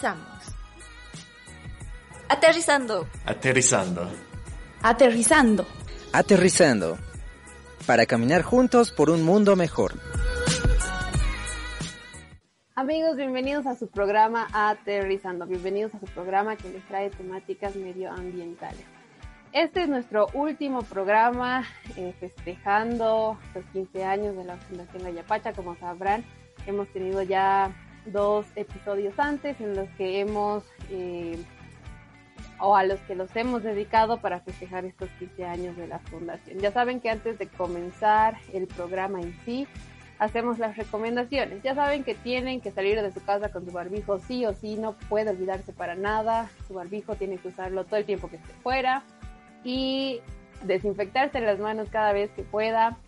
Comenzamos. Aterrizando. Aterrizando. Aterrizando. Aterrizando. Para caminar juntos por un mundo mejor. Amigos, bienvenidos a su programa Aterrizando. Bienvenidos a su programa que les trae temáticas medioambientales. Este es nuestro último programa eh, festejando los 15 años de la Fundación Ayapacha. Como sabrán, hemos tenido ya dos episodios antes en los que hemos, eh, o a los que los hemos dedicado para festejar estos 15 años de la fundación. Ya saben que antes de comenzar el programa en sí, hacemos las recomendaciones. Ya saben que tienen que salir de su casa con su barbijo sí o sí, no puede olvidarse para nada. Su barbijo tiene que usarlo todo el tiempo que esté fuera y desinfectarse las manos cada vez que pueda.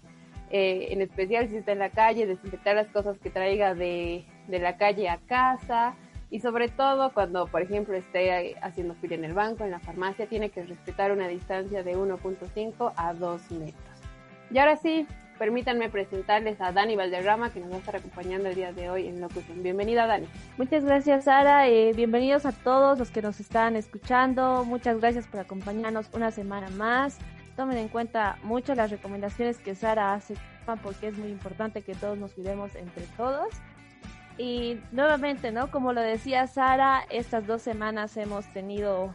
Eh, en especial si está en la calle, desinfectar las cosas que traiga de, de la calle a casa y sobre todo cuando, por ejemplo, esté haciendo fila en el banco, en la farmacia, tiene que respetar una distancia de 1.5 a 2 metros. Y ahora sí, permítanme presentarles a Dani Valderrama, que nos va a estar acompañando el día de hoy en Locución. Bienvenida, Dani. Muchas gracias, Sara. Eh, bienvenidos a todos los que nos están escuchando. Muchas gracias por acompañarnos una semana más. Tomen en cuenta mucho las recomendaciones que Sara hace, porque es muy importante que todos nos cuidemos entre todos. Y nuevamente, ¿no? Como lo decía Sara, estas dos semanas hemos tenido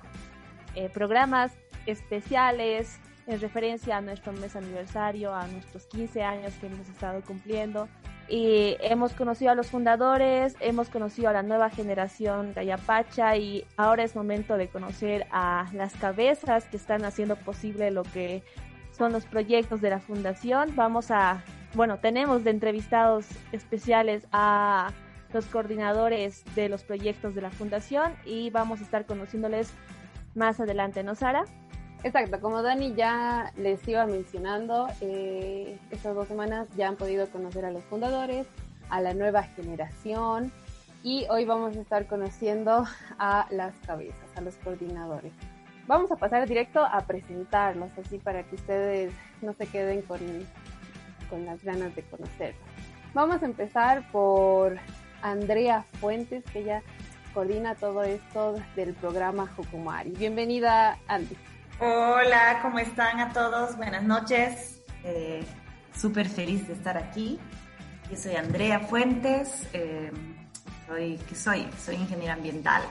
eh, programas especiales en referencia a nuestro mes aniversario, a nuestros 15 años que hemos estado cumpliendo. Y hemos conocido a los fundadores, hemos conocido a la nueva generación de Ayapacha y ahora es momento de conocer a las cabezas que están haciendo posible lo que son los proyectos de la fundación. Vamos a, bueno, tenemos de entrevistados especiales a los coordinadores de los proyectos de la fundación y vamos a estar conociéndoles más adelante, ¿no, Sara? Exacto, como Dani ya les iba mencionando, eh, estas dos semanas ya han podido conocer a los fundadores, a la nueva generación y hoy vamos a estar conociendo a las cabezas, a los coordinadores. Vamos a pasar directo a presentarlos, así para que ustedes no se queden con, con las ganas de conocerlos. Vamos a empezar por Andrea Fuentes, que ella coordina todo esto del programa Jukumari. Bienvenida, Andy. Hola, ¿cómo están a todos? Buenas noches. Eh, Súper feliz de estar aquí. Yo soy Andrea Fuentes. Eh, soy, ¿Qué soy? Soy ingeniera ambiental.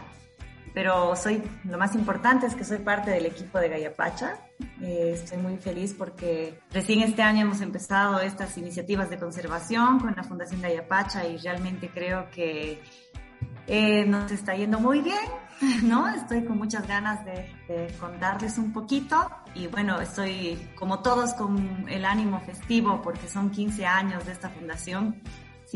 Pero soy, lo más importante es que soy parte del equipo de Gayapacha. Eh, estoy muy feliz porque recién este año hemos empezado estas iniciativas de conservación con la Fundación Gayapacha y realmente creo que eh, nos está yendo muy bien, ¿no? Estoy con muchas ganas de, de, contarles un poquito y bueno, estoy como todos con el ánimo festivo porque son 15 años de esta fundación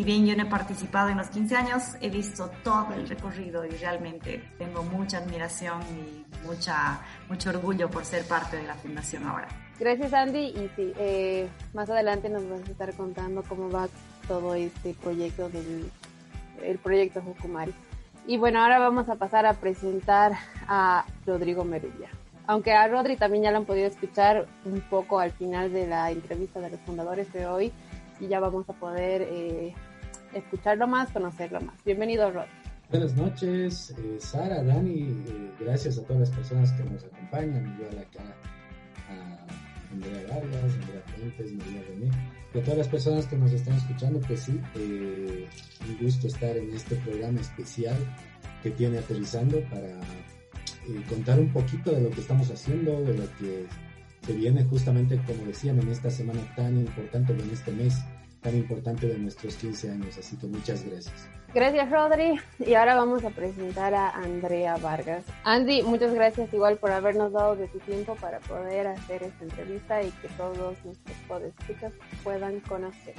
si bien yo no he participado en los 15 años, he visto todo el recorrido y realmente tengo mucha admiración y mucha, mucho orgullo por ser parte de la fundación ahora. Gracias Andy y sí, eh, más adelante nos vas a estar contando cómo va todo este proyecto del el proyecto Jukumari. Y bueno, ahora vamos a pasar a presentar a Rodrigo Merubia. Aunque a Rodri también ya lo han podido escuchar un poco al final de la entrevista de los fundadores de hoy, y ya vamos a poder eh, escucharlo más, conocerlo más. Bienvenido, Rod. Buenas noches, eh, Sara, Dani, eh, gracias a todas las personas que nos acompañan, igual acá a Andrea Vargas, Andrea Fuentes, María René, y a todas las personas que nos están escuchando, pues sí, eh, un gusto estar en este programa especial que tiene Aterrizando para eh, contar un poquito de lo que estamos haciendo, de lo que se viene justamente, como decían, en esta semana tan importante, en este mes tan importante de nuestros 15 años. Así que muchas gracias. Gracias, Rodri. Y ahora vamos a presentar a Andrea Vargas. Andy, muchas gracias igual por habernos dado de tu tiempo para poder hacer esta entrevista y que todos nuestros podescuchas puedan conocer.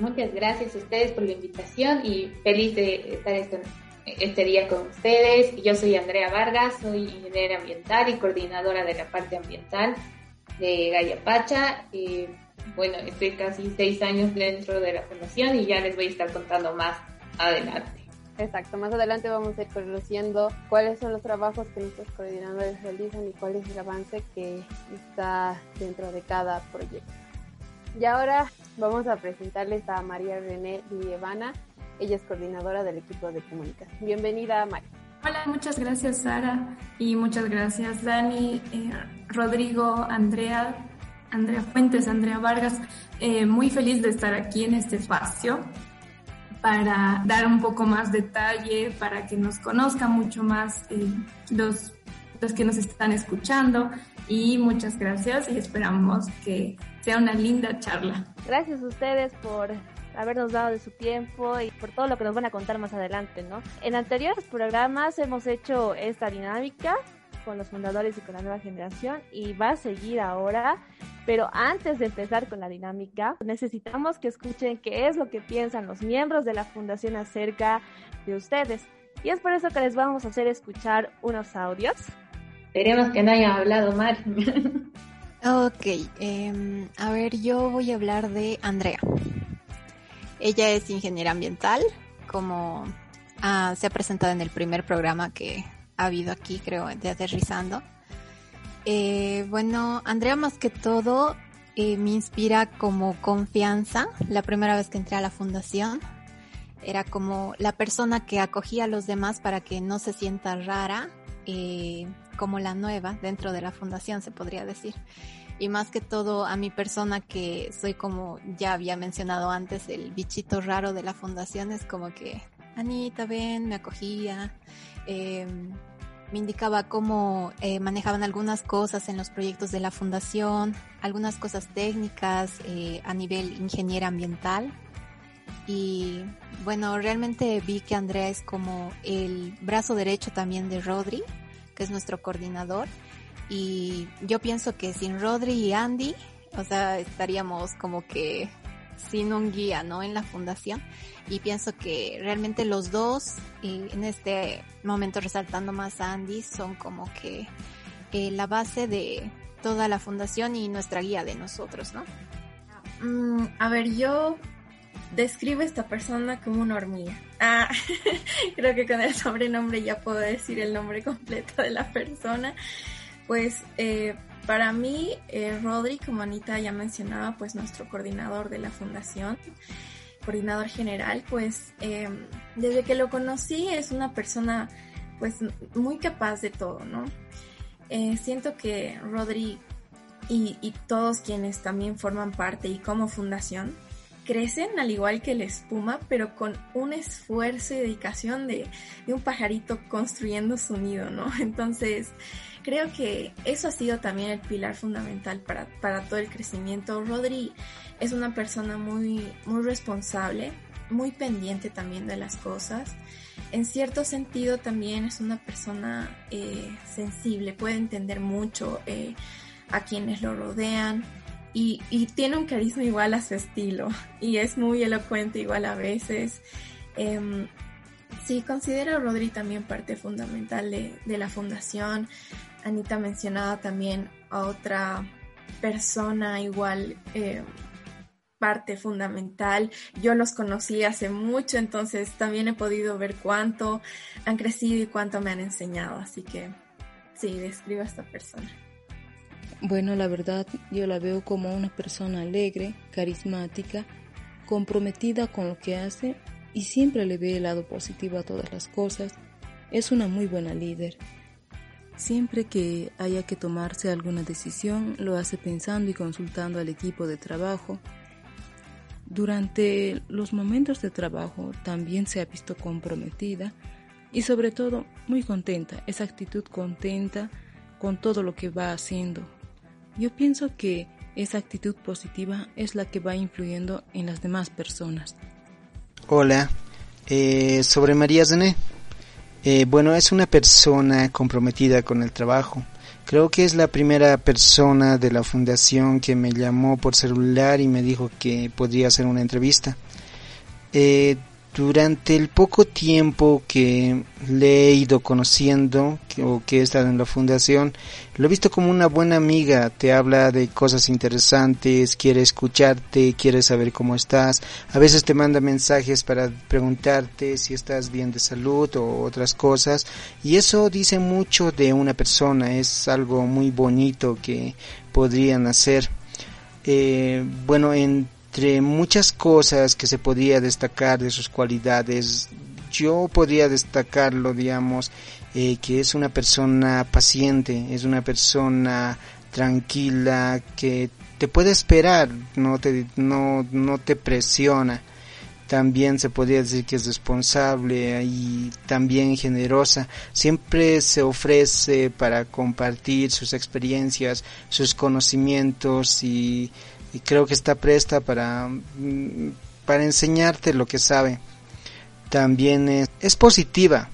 Muchas gracias a ustedes por la invitación y feliz de estar este, este día con ustedes. Yo soy Andrea Vargas, soy ingeniera ambiental y coordinadora de la parte ambiental de Gaya Pacha. Y, bueno, estoy casi seis años dentro de la fundación y ya les voy a estar contando más adelante. Exacto, más adelante vamos a ir conociendo cuáles son los trabajos que nuestros coordinadores realizan y cuál es el avance que está dentro de cada proyecto. Y ahora vamos a presentarles a María René Lievana. Ella es coordinadora del equipo de comunicación. Bienvenida, María. Hola, muchas gracias, Sara. Y muchas gracias, Dani, eh, Rodrigo, Andrea, Andrea Fuentes, Andrea Vargas. Eh, muy feliz de estar aquí en este espacio para dar un poco más detalle, para que nos conozcan mucho más eh, los, los que nos están escuchando. Y muchas gracias y esperamos que sea una linda charla. Gracias a ustedes por habernos dado de su tiempo y por todo lo que nos van a contar más adelante, ¿no? En anteriores programas hemos hecho esta dinámica con los fundadores y con la nueva generación y va a seguir ahora. Pero antes de empezar con la dinámica, necesitamos que escuchen qué es lo que piensan los miembros de la fundación acerca de ustedes. Y es por eso que les vamos a hacer escuchar unos audios. Esperemos que no haya hablado mal. ok, eh, a ver, yo voy a hablar de Andrea. Ella es ingeniera ambiental, como ah, se ha presentado en el primer programa que ha habido aquí, creo, de Aterrizando. Eh, bueno, Andrea más que todo eh, me inspira como confianza. La primera vez que entré a la fundación era como la persona que acogía a los demás para que no se sienta rara, eh, como la nueva dentro de la fundación, se podría decir. Y más que todo a mi persona que soy como ya había mencionado antes, el bichito raro de la fundación es como que, Anita, ven, me acogía. Eh, me indicaba cómo eh, manejaban algunas cosas en los proyectos de la fundación, algunas cosas técnicas eh, a nivel ingeniera ambiental. Y bueno, realmente vi que Andrea es como el brazo derecho también de Rodri, que es nuestro coordinador. Y yo pienso que sin Rodri y Andy, o sea, estaríamos como que sin un guía, ¿no? En la fundación. Y pienso que realmente los dos, en este momento resaltando más a Andy, son como que eh, la base de toda la fundación y nuestra guía de nosotros, ¿no? Mm, a ver, yo describo a esta persona como una hormiga. Ah, creo que con el sobrenombre ya puedo decir el nombre completo de la persona. Pues eh, para mí, eh, Rodri, como Anita ya mencionaba, pues nuestro coordinador de la fundación, coordinador general, pues em, desde que lo conocí es una persona pues muy capaz de todo, ¿no? Eh, siento que Rodri y, todos quienes también forman parte y como fundación crecen al igual que la espuma, pero con un esfuerzo y dedicación de, de un pajarito construyendo su nido, ¿no? Entonces, creo que eso ha sido también el pilar fundamental para, para todo el crecimiento. Rodri es una persona muy, muy responsable, muy pendiente también de las cosas. En cierto sentido también es una persona eh, sensible, puede entender mucho eh, a quienes lo rodean y, y, tiene un carisma igual a su estilo y es muy elocuente igual a veces. Eh, sí, considero a Rodri también parte fundamental de, de la fundación. Anita mencionaba también a otra persona igual eh, parte fundamental. Yo los conocí hace mucho, entonces también he podido ver cuánto han crecido y cuánto me han enseñado. Así que sí, describo a esta persona. Bueno, la verdad yo la veo como una persona alegre, carismática, comprometida con lo que hace y siempre le ve el lado positivo a todas las cosas. Es una muy buena líder. Siempre que haya que tomarse alguna decisión, lo hace pensando y consultando al equipo de trabajo. Durante los momentos de trabajo también se ha visto comprometida y sobre todo muy contenta, esa actitud contenta con todo lo que va haciendo. Yo pienso que esa actitud positiva es la que va influyendo en las demás personas. Hola, Eh, sobre María Zené. Eh, bueno, es una persona comprometida con el trabajo. Creo que es la primera persona de la fundación que me llamó por celular y me dijo que podría hacer una entrevista. Eh, durante el poco tiempo que le he ido conociendo o que he estado en la fundación, lo he visto como una buena amiga, te habla de cosas interesantes, quiere escucharte, quiere saber cómo estás, a veces te manda mensajes para preguntarte si estás bien de salud o otras cosas. Y eso dice mucho de una persona, es algo muy bonito que podrían hacer. Eh, bueno, en entre muchas cosas que se podía destacar de sus cualidades, yo podría destacarlo, digamos, eh, que es una persona paciente, es una persona tranquila, que te puede esperar, no te, no, no te presiona. También se podría decir que es responsable y también generosa. Siempre se ofrece para compartir sus experiencias, sus conocimientos y y creo que está presta para, mm, para enseñarte lo que sabe. También es, es positiva.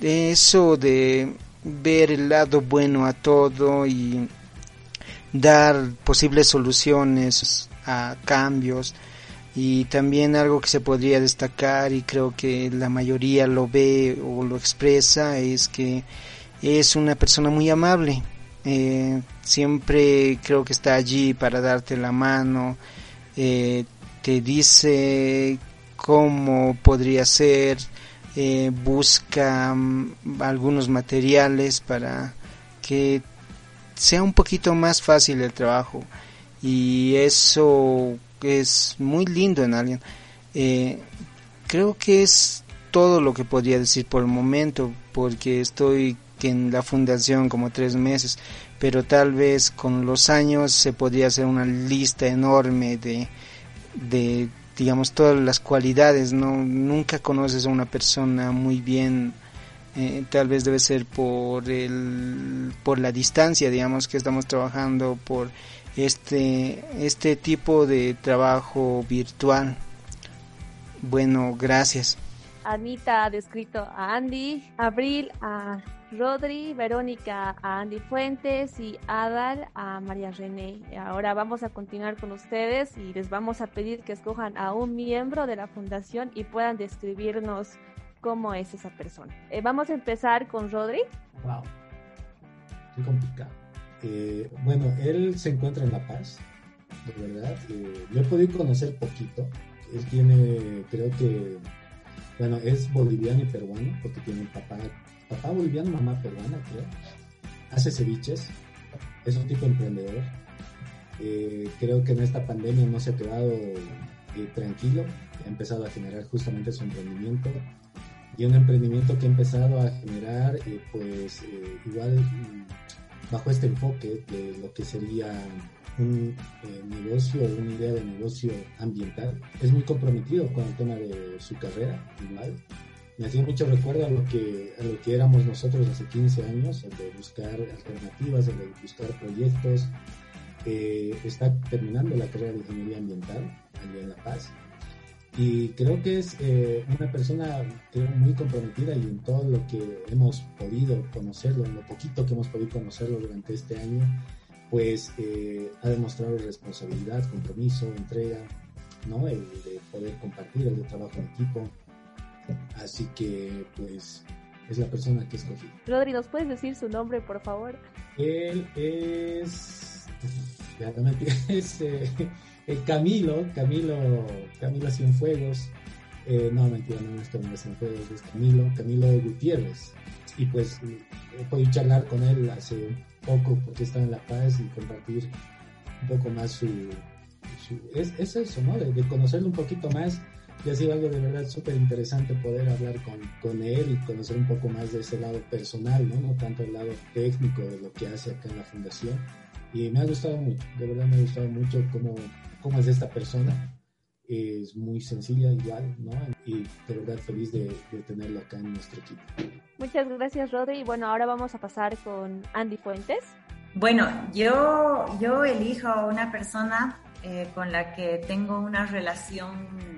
eso de ver el lado bueno a todo y dar posibles soluciones a cambios y también algo que se podría destacar y creo que la mayoría lo ve o lo expresa es que es una persona muy amable eh, siempre creo que está allí para darte la mano, eh, te dice cómo podría ser, eh, busca mm, algunos materiales para que sea un poquito más fácil el trabajo. Y eso es muy lindo en alguien. creo que es todo lo que podría decir por el momento porque estoy en la fundación como tres meses, pero tal vez con los años se podría hacer una lista enorme de, de digamos, todas las cualidades, ¿no? Nunca conoces a una persona muy bien, eh, tal vez debe ser por, el, por la distancia, digamos, que estamos trabajando, por este, este tipo de trabajo virtual. Bueno, gracias. Anita ha descrito a Andy, Abril a Rodri, Verónica a Andy Fuentes y Adal a María René. Ahora vamos a continuar con ustedes y les vamos a pedir que escojan a un miembro de la fundación y puedan describirnos cómo es esa persona. Eh, vamos a empezar con Rodri. Wow, qué complicado. Eh, bueno, él se encuentra en La Paz, de verdad. Eh, yo he podido conocer poquito. Él tiene, creo que, bueno, es boliviano y peruano porque tiene un papá papá boliviano, mamá peruana, creo. Hace ceviches, es un tipo emprendedor. Eh, creo que en esta pandemia no se ha quedado eh, tranquilo, ha empezado a generar justamente su emprendimiento y un emprendimiento que ha empezado a generar eh, pues igual mm, bajo este enfoque de lo que sería un negocio, una idea de negocio ambiental. Es muy comprometido con el tema de su carrera, igual me hacía mucho recuerdo a lo que, a lo que éramos nosotros hace 15 años, el de buscar alternativas, el de buscar proyectos. Eh, está terminando la carrera de ingeniería ambiental allí en La Paz. Y creo que es eh, una persona creo, muy comprometida y en todo lo que hemos podido conocerlo, en lo poquito que hemos podido conocerlo durante este año, pues eh, ha demostrado responsabilidad, compromiso, entrega, ¿no? El de poder compartir, el de trabajo en equipo. Así que, pues, es la persona que escogí. Rodri, ¿nos puedes decir su nombre, por favor? Él es. Ya no me es eh, Camilo, Camilo, Camilo Cienfuegos. Eh, no, mentira, no es Camilo Cienfuegos, es Camilo, Camilo Gutiérrez. Y pues he podido charlar con él hace poco porque estaba en La Paz y compartir un poco más su. es, es, eso, ¿no? de conocerlo un poquito más y ha sido algo de verdad súper interesante poder hablar con, con, él y conocer un poco más de ese lado personal, ¿no? no tanto el lado técnico de lo que hace acá en la fundación. Y me ha gustado mucho, de verdad me ha gustado mucho cómo, cómo es esta persona. Es muy sencilla igual, ¿no? Y de verdad feliz de, de tenerlo acá en nuestro equipo. Muchas gracias, Rodri. Y bueno, ahora vamos a pasar con Andy Fuentes. Bueno, yo, yo elijo a una persona eh, con la que tengo una relación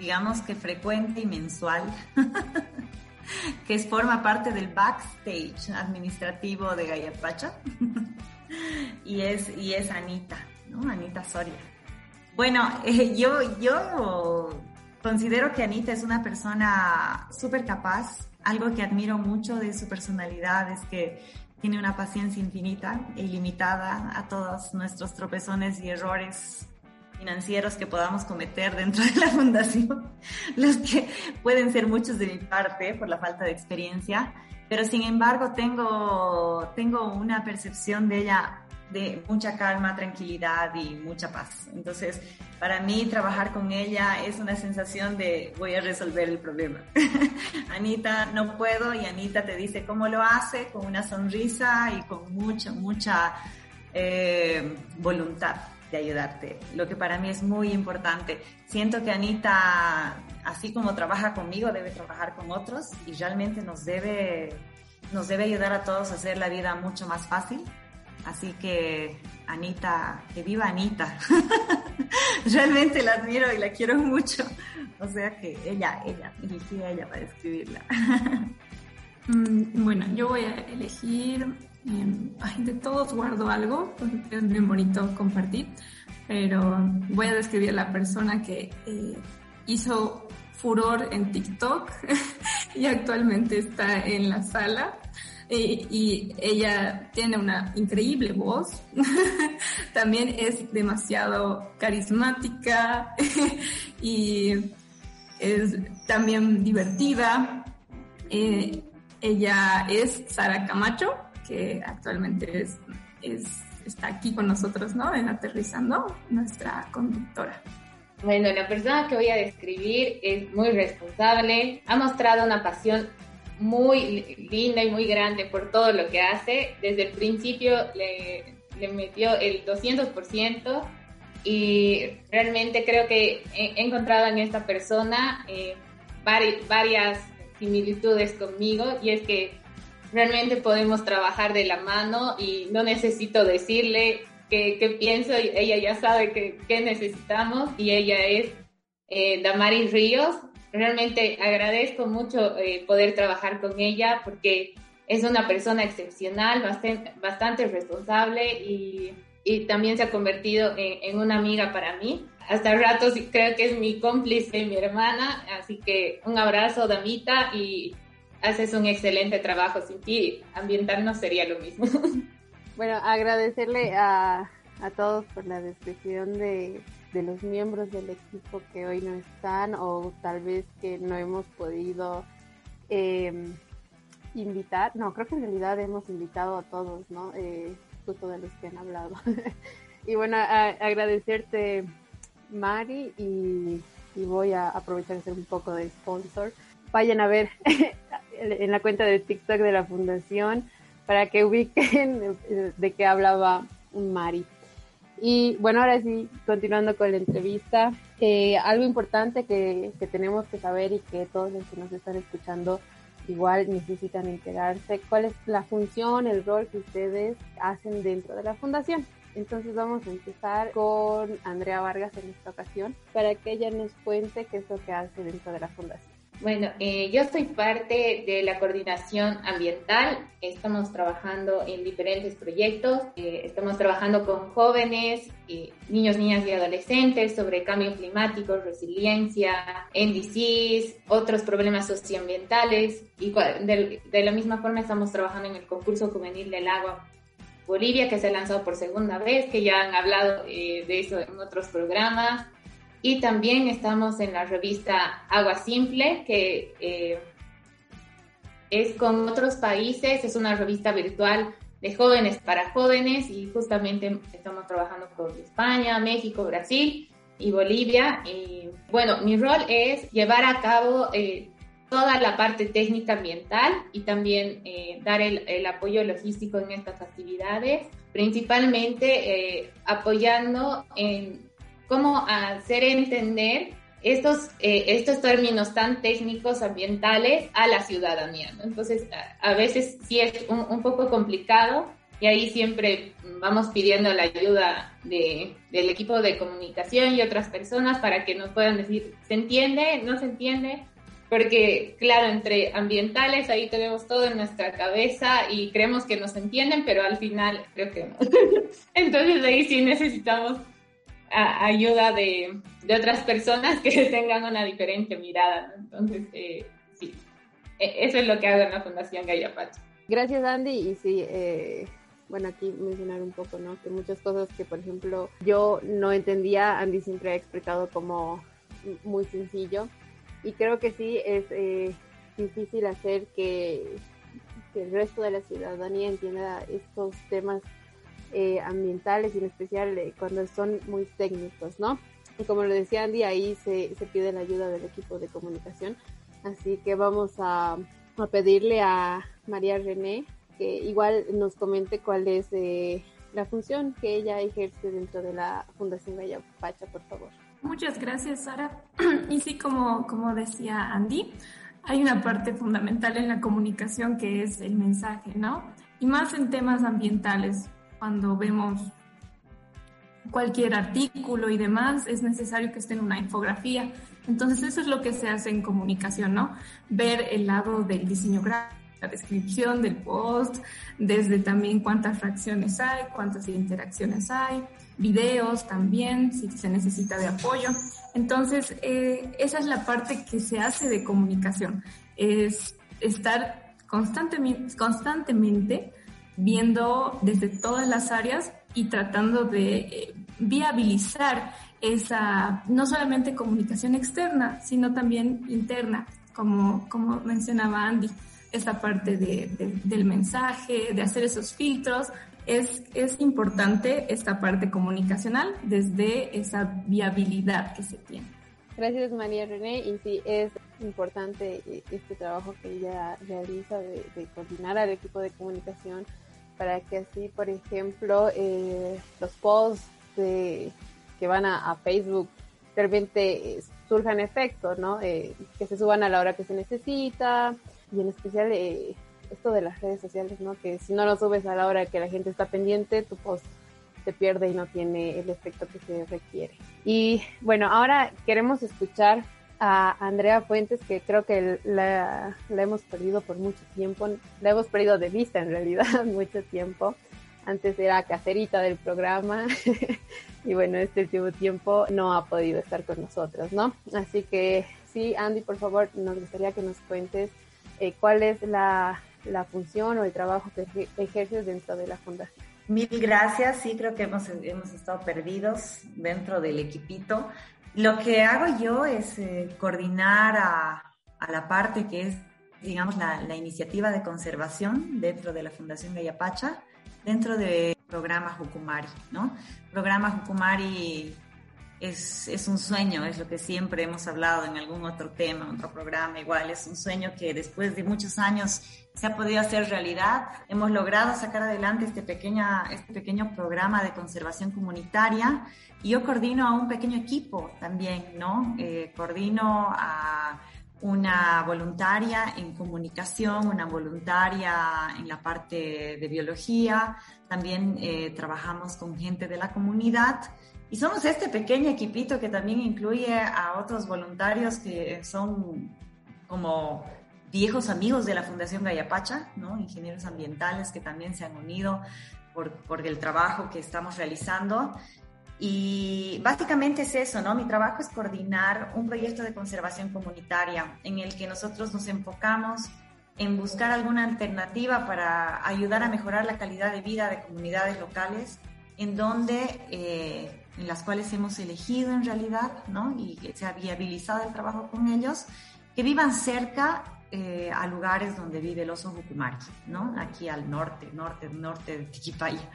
digamos que frecuente y mensual, que forma parte del backstage administrativo de Gallapacha, y, es, y es Anita, ¿no? Anita Soria. Bueno, eh, yo, yo considero que Anita es una persona súper capaz, algo que admiro mucho de su personalidad es que tiene una paciencia infinita e ilimitada a todos nuestros tropezones y errores financieros que podamos cometer dentro de la fundación, los que pueden ser muchos de mi parte por la falta de experiencia, pero sin embargo tengo, tengo una percepción de ella de mucha calma, tranquilidad y mucha paz. Entonces, para mí trabajar con ella es una sensación de voy a resolver el problema. Anita, no puedo y Anita te dice cómo lo hace con una sonrisa y con mucha, mucha eh, voluntad de ayudarte, lo que para mí es muy importante. Siento que Anita, así como trabaja conmigo, debe trabajar con otros y realmente nos debe, nos debe ayudar a todos a hacer la vida mucho más fácil. Así que Anita, que viva Anita. realmente la admiro y la quiero mucho. O sea que ella, ella, elegí a ella para escribirla. Mm, bueno, yo voy a elegir de todos guardo algo, es muy bonito compartir, pero voy a describir a la persona que eh, hizo furor en TikTok y actualmente está en la sala. Y, ella tiene una increíble voz, también es demasiado carismática y es también divertida. Eh, ella es Sara Camacho, que actualmente es, está aquí con nosotros, ¿no? En Aterrizando, nuestra conductora. Bueno, la persona que voy a describir es muy responsable, ha mostrado una pasión muy linda y muy grande por todo lo que hace. Desde el principio le, le metió el 200% y realmente creo que he, encontrado en esta persona eh, varias similitudes conmigo y es que realmente podemos trabajar de la mano y no necesito decirle qué, pienso, ella ya sabe qué necesitamos y ella es eh, Damaris Ríos. Realmente agradezco mucho eh, poder trabajar con ella porque es una persona excepcional, bastante, bastante responsable y, y, también se ha convertido en, en, una amiga para mí. Hasta el rato creo que es mi cómplice, mi hermana, así que un abrazo, Damita, y haces un excelente trabajo. Sin ti, ambiental no sería lo mismo. Bueno, agradecerle a, a todos por la descripción de, de los miembros del equipo que hoy no están o tal vez que no hemos podido em, invitar. No, creo que en realidad hemos invitado a todos, ¿no? Eh, justo de los que han hablado. y bueno, agradecerte, Mari, y, voy a aprovechar de ser un poco de sponsor. Vayan a ver en la cuenta de TikTok de la fundación para que ubiquen de qué hablaba Mari. Y bueno, ahora sí, continuando con la entrevista, eh, algo importante que, que, tenemos que saber y que todos los que nos están escuchando igual necesitan enterarse, cuál es la función, el rol que ustedes hacen dentro de la fundación. Entonces vamos a empezar con Andrea Vargas en esta ocasión para que ella nos cuente qué es lo que hace dentro de la fundación. Bueno, eh, yo soy parte de la coordinación ambiental. Estamos trabajando en diferentes proyectos. Eh, estamos trabajando con jóvenes, eh, niños, niñas y adolescentes sobre cambio climático, resiliencia, NDCs, otros problemas socioambientales. Y de, de la misma forma estamos trabajando en el concurso juvenil del agua Bolivia, que se ha lanzado por segunda vez, que ya han hablado de eso en otros programas. Y también estamos en la revista Agua Simple, que eh, es con otros países, es una revista virtual de jóvenes para jóvenes y justamente estamos trabajando con España, México, Brasil y Bolivia. Y bueno, mi rol es llevar a cabo eh, toda la parte técnica ambiental y también eh, dar el, el, apoyo logístico en estas actividades, principalmente apoyando en cómo hacer entender estos, eh, estos términos tan técnicos ambientales a la ciudadanía. Entonces, a, veces sí es un, poco complicado y ahí siempre vamos pidiendo la ayuda de, del equipo de comunicación y otras personas para que nos puedan decir, ¿se entiende? ¿No se entiende? Porque, claro, entre ambientales ahí tenemos todo en nuestra cabeza y creemos que nos entienden, pero al final creo que no. Entonces ahí sí necesitamos ayuda de, de, otras personas que tengan una diferente mirada. Entonces, eh, sí, e, eso es lo que hago en la Fundación Gallapacha. Gracias, Andy. Y sí, eh, bueno, aquí mencionar un poco, ¿no? Que muchas cosas que, por ejemplo, yo no entendía, Andy siempre ha explicado como muy sencillo. Y creo que sí es eh, difícil hacer que, el resto de la ciudadanía entienda estos temas eh, ambientales y en especial eh, cuando son muy técnicos, ¿no? Y como lo decía Andy, ahí se, se pide la ayuda del equipo de comunicación. Así que vamos a, a pedirle a María René que igual nos comente cuál es eh, la función que ella ejerce dentro de la Fundación Gaya Pacha, por favor. Muchas gracias, Sara. Y sí, como, como decía Andy, hay una parte fundamental en la comunicación que es el mensaje, ¿no? Y más en temas ambientales, cuando vemos cualquier artículo y demás, es necesario que esté en una infografía. Entonces, eso es lo que se hace en comunicación, ¿no? Ver el lado del diseño gráfico la descripción del post, desde también cuántas fracciones hay, cuántas interacciones hay, videos también, si se necesita de apoyo. Entonces, eh, esa es la parte que se hace de comunicación, es estar constantemente, constantemente viendo desde todas las áreas y tratando de eh, viabilizar esa, no solamente comunicación externa, sino también interna, como, como mencionaba Andy esta parte de, del mensaje, de hacer esos filtros. Es, es importante esta parte comunicacional desde esa viabilidad que se tiene. Gracias María René y sí es importante este trabajo que ella realiza de, coordinar al equipo de comunicación para que así, por ejemplo, eh, los posts de, que van a, Facebook realmente eh, surjan efectos, ¿no? Eh, que se suban a la hora que se necesita, y en especial eh, esto de las redes sociales, ¿no? Que si no lo subes a la hora que la gente está pendiente, tu post se pierde y no tiene el efecto que se requiere. Y bueno, ahora queremos escuchar a Andrea Fuentes, que creo que la, la hemos perdido por mucho tiempo, la hemos perdido de vista en realidad mucho tiempo. Antes era caserita del programa y bueno, este último tiempo no ha podido estar con nosotros, ¿no? Así que sí, Andy, por favor, nos gustaría que nos cuentes eh, cuál es la, la, función o el trabajo que ejerces dentro de la fundación. Mil gracias, sí, creo que hemos, hemos estado perdidos dentro del equipito. Lo que hago yo es eh, coordinar a, a, la parte que es, digamos, la, la, iniciativa de conservación dentro de la Fundación Gayapacha, dentro del programa Jucumari, ¿no? Programa Jucumari es, es, un sueño, es lo que siempre hemos hablado en algún otro tema, otro programa, igual es un sueño que después de muchos años se ha podido hacer realidad. Hemos logrado sacar adelante este, pequeña, este pequeño programa de conservación comunitaria y yo coordino a un pequeño equipo también, ¿no? Eh, coordino a una voluntaria en comunicación, una voluntaria en la parte de biología, también eh, trabajamos con gente de la comunidad y somos este pequeño equipito que también incluye a otros voluntarios que son como viejos amigos de la Fundación Gayapacha, ¿no? ingenieros ambientales que también se han unido por, por el trabajo que estamos realizando. Y básicamente es eso, ¿no? Mi trabajo es coordinar un proyecto de conservación comunitaria en el que nosotros nos enfocamos en buscar alguna alternativa para ayudar a mejorar la calidad de vida de comunidades locales en donde eh, en las cuales hemos elegido en realidad, ¿no? Y que se ha viabilizado el trabajo con ellos, que vivan cerca eh, a lugares donde vive el oso Jucumari, ¿no? Aquí al norte, norte, norte de Tiquipaya.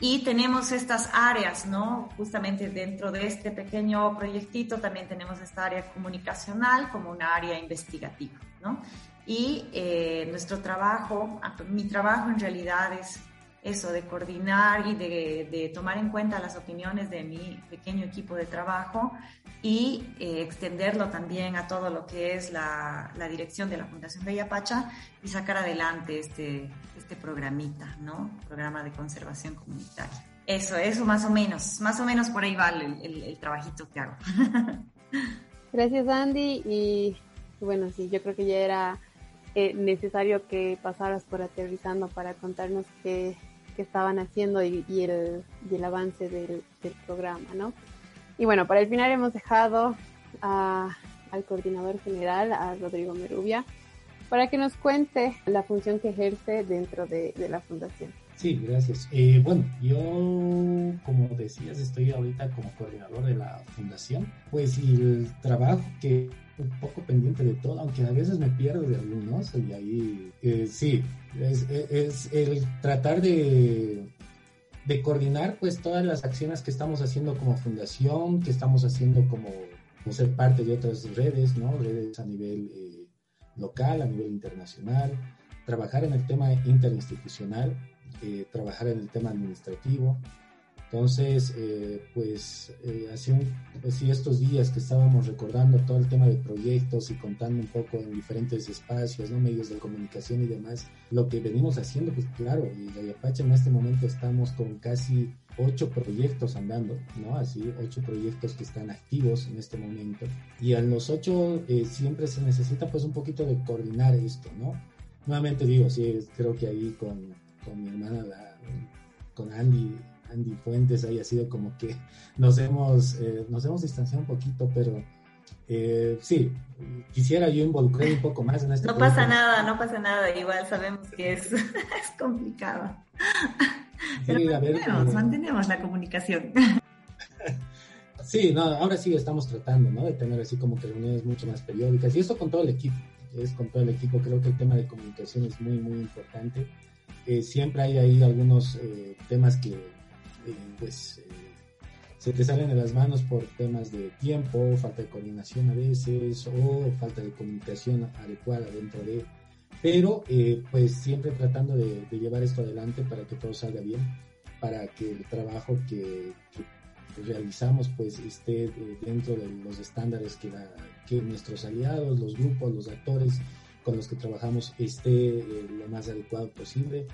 Y tenemos estas áreas, ¿no? Justamente dentro de este pequeño proyectito también tenemos esta área comunicacional como una área investigativa, ¿no? Y eh, nuestro trabajo, mi trabajo en realidad es eso, de coordinar y de, tomar en cuenta las opiniones de mi pequeño equipo de trabajo y eh, extenderlo también a todo lo que es la, dirección de la Fundación Bella Pacha y sacar adelante este, este programita, ¿no? Programa de conservación comunitaria. Eso, eso más o menos, más o menos por ahí va el, el trabajito que hago. Gracias Andy y bueno, sí, yo creo que ya era eh, necesario que pasaras por aterrizando para contarnos qué, estaban haciendo y, el, el, avance del, programa, ¿no? Y bueno, para el final hemos dejado al coordinador general, a Rodrigo Merubia, para que nos cuente la función que ejerce dentro de, la fundación. Sí, gracias. Eh, bueno, yo, como decías, estoy ahorita como coordinador de la fundación, pues y el trabajo que un poco pendiente de todo, aunque a veces me pierdo de algunos y ahí eh, sí, es, el tratar de, de coordinar pues todas las acciones que estamos haciendo como fundación, que estamos haciendo como, ser parte de otras redes, ¿no? Redes a nivel eh, local, a nivel internacional, trabajar en el tema interinstitucional, eh, trabajar en el tema administrativo, entonces, eh, pues, eh, hace un, estos días que estábamos recordando todo el tema de proyectos y contando un poco en diferentes espacios, ¿no? medios de comunicación y demás, lo que venimos haciendo, pues claro, y la Yapacha en este momento estamos con casi ocho proyectos andando, ¿no? Así, ocho proyectos que están activos en este momento. Y a los ocho eh, siempre se necesita pues un poquito de coordinar esto, ¿no? Nuevamente digo, sí, creo que ahí con, con mi hermana, la, con Andy, Andy Fuentes ahí ha sido como que nos hemos, eh, nos hemos distanciado un poquito, pero eh, sí, quisiera yo involucrar un poco más en este No pasa nada, no pasa nada, igual sabemos que es, es complicado. pero mantenemos, eh, mantenemos la comunicación. Sí, no, ahora sí estamos tratando, ¿no? De tener así como que reuniones mucho más periódicas y esto con todo el equipo, es con todo el equipo, creo que el tema de comunicación es muy, muy importante. Siempre hay ahí algunos temas que eh, pues eh, se te salen de las manos por temas de tiempo, falta de coordinación a veces o falta de comunicación adecuada dentro de... Pero eh, pues siempre tratando de, llevar esto adelante para que todo salga bien, para que el trabajo que, realizamos pues esté dentro de los estándares que, que nuestros aliados, los grupos, los actores con los que trabajamos esté lo más adecuado posible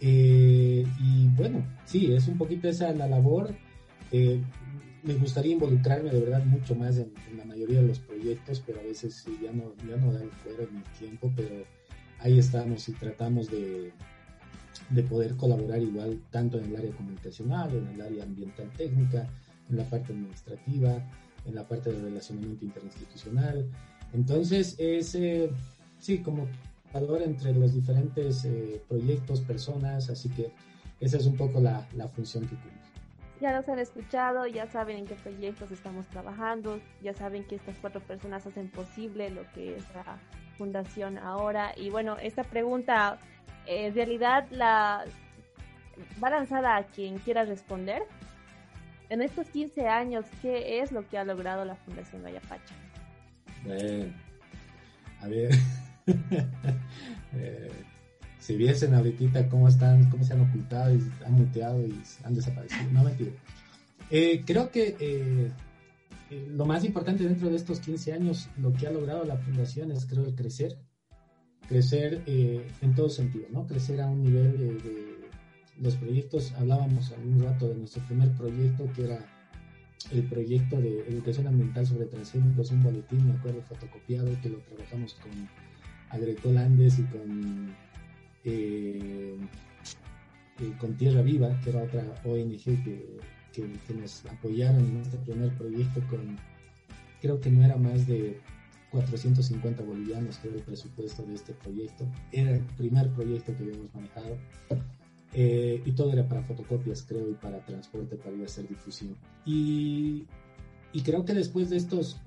eh, y bueno, sí, es un poquito esa la labor. Eh, me gustaría involucrarme de verdad mucho más en, la mayoría de los proyectos, pero a veces ya no, ya no da fuera mi tiempo, pero ahí estamos y tratamos de, de poder colaborar igual tanto en el área comunicacional, en el área ambiental técnica, en la parte administrativa, en la parte de relacionamiento interinstitucional. Entonces, es, eh, sí, como valor entre los diferentes eh, proyectos, personas, así que esa es un poco la, la función que cumple. Ya nos han escuchado, ya saben en qué proyectos estamos trabajando, ya saben que estas cuatro personas hacen posible lo que es la fundación ahora. Y bueno, esta pregunta en realidad la va lanzada a quien quiera responder. En estos 15 años, ¿qué es lo que ha logrado la Fundación Ayapacha? Bueno, a ver, Eh, si viesen ahorita cómo están, cómo se han ocultado y han muteado y han desaparecido. No mentira. Eh, creo que eh, lo más importante dentro de estos 15 años, lo que ha logrado la fundación es creo crecer, crecer en todo sentido, ¿no? Crecer a un nivel de, los proyectos, hablábamos algún rato de nuestro primer proyecto que era el proyecto de educación ambiental sobre transgénicos, un boletín, me acuerdo, fotocopiado, que lo trabajamos con Agroecolandes y con, eh, eh, con Tierra Viva, que era otra ONG que, que, nos apoyaron en este primer proyecto con, creo que no era más de 450 bolivianos, que el presupuesto de este proyecto. Era el primer proyecto que habíamos manejado. Eh, y todo era para fotocopias, creo, y para transporte, para ir a hacer difusión. Y, y creo que después de estos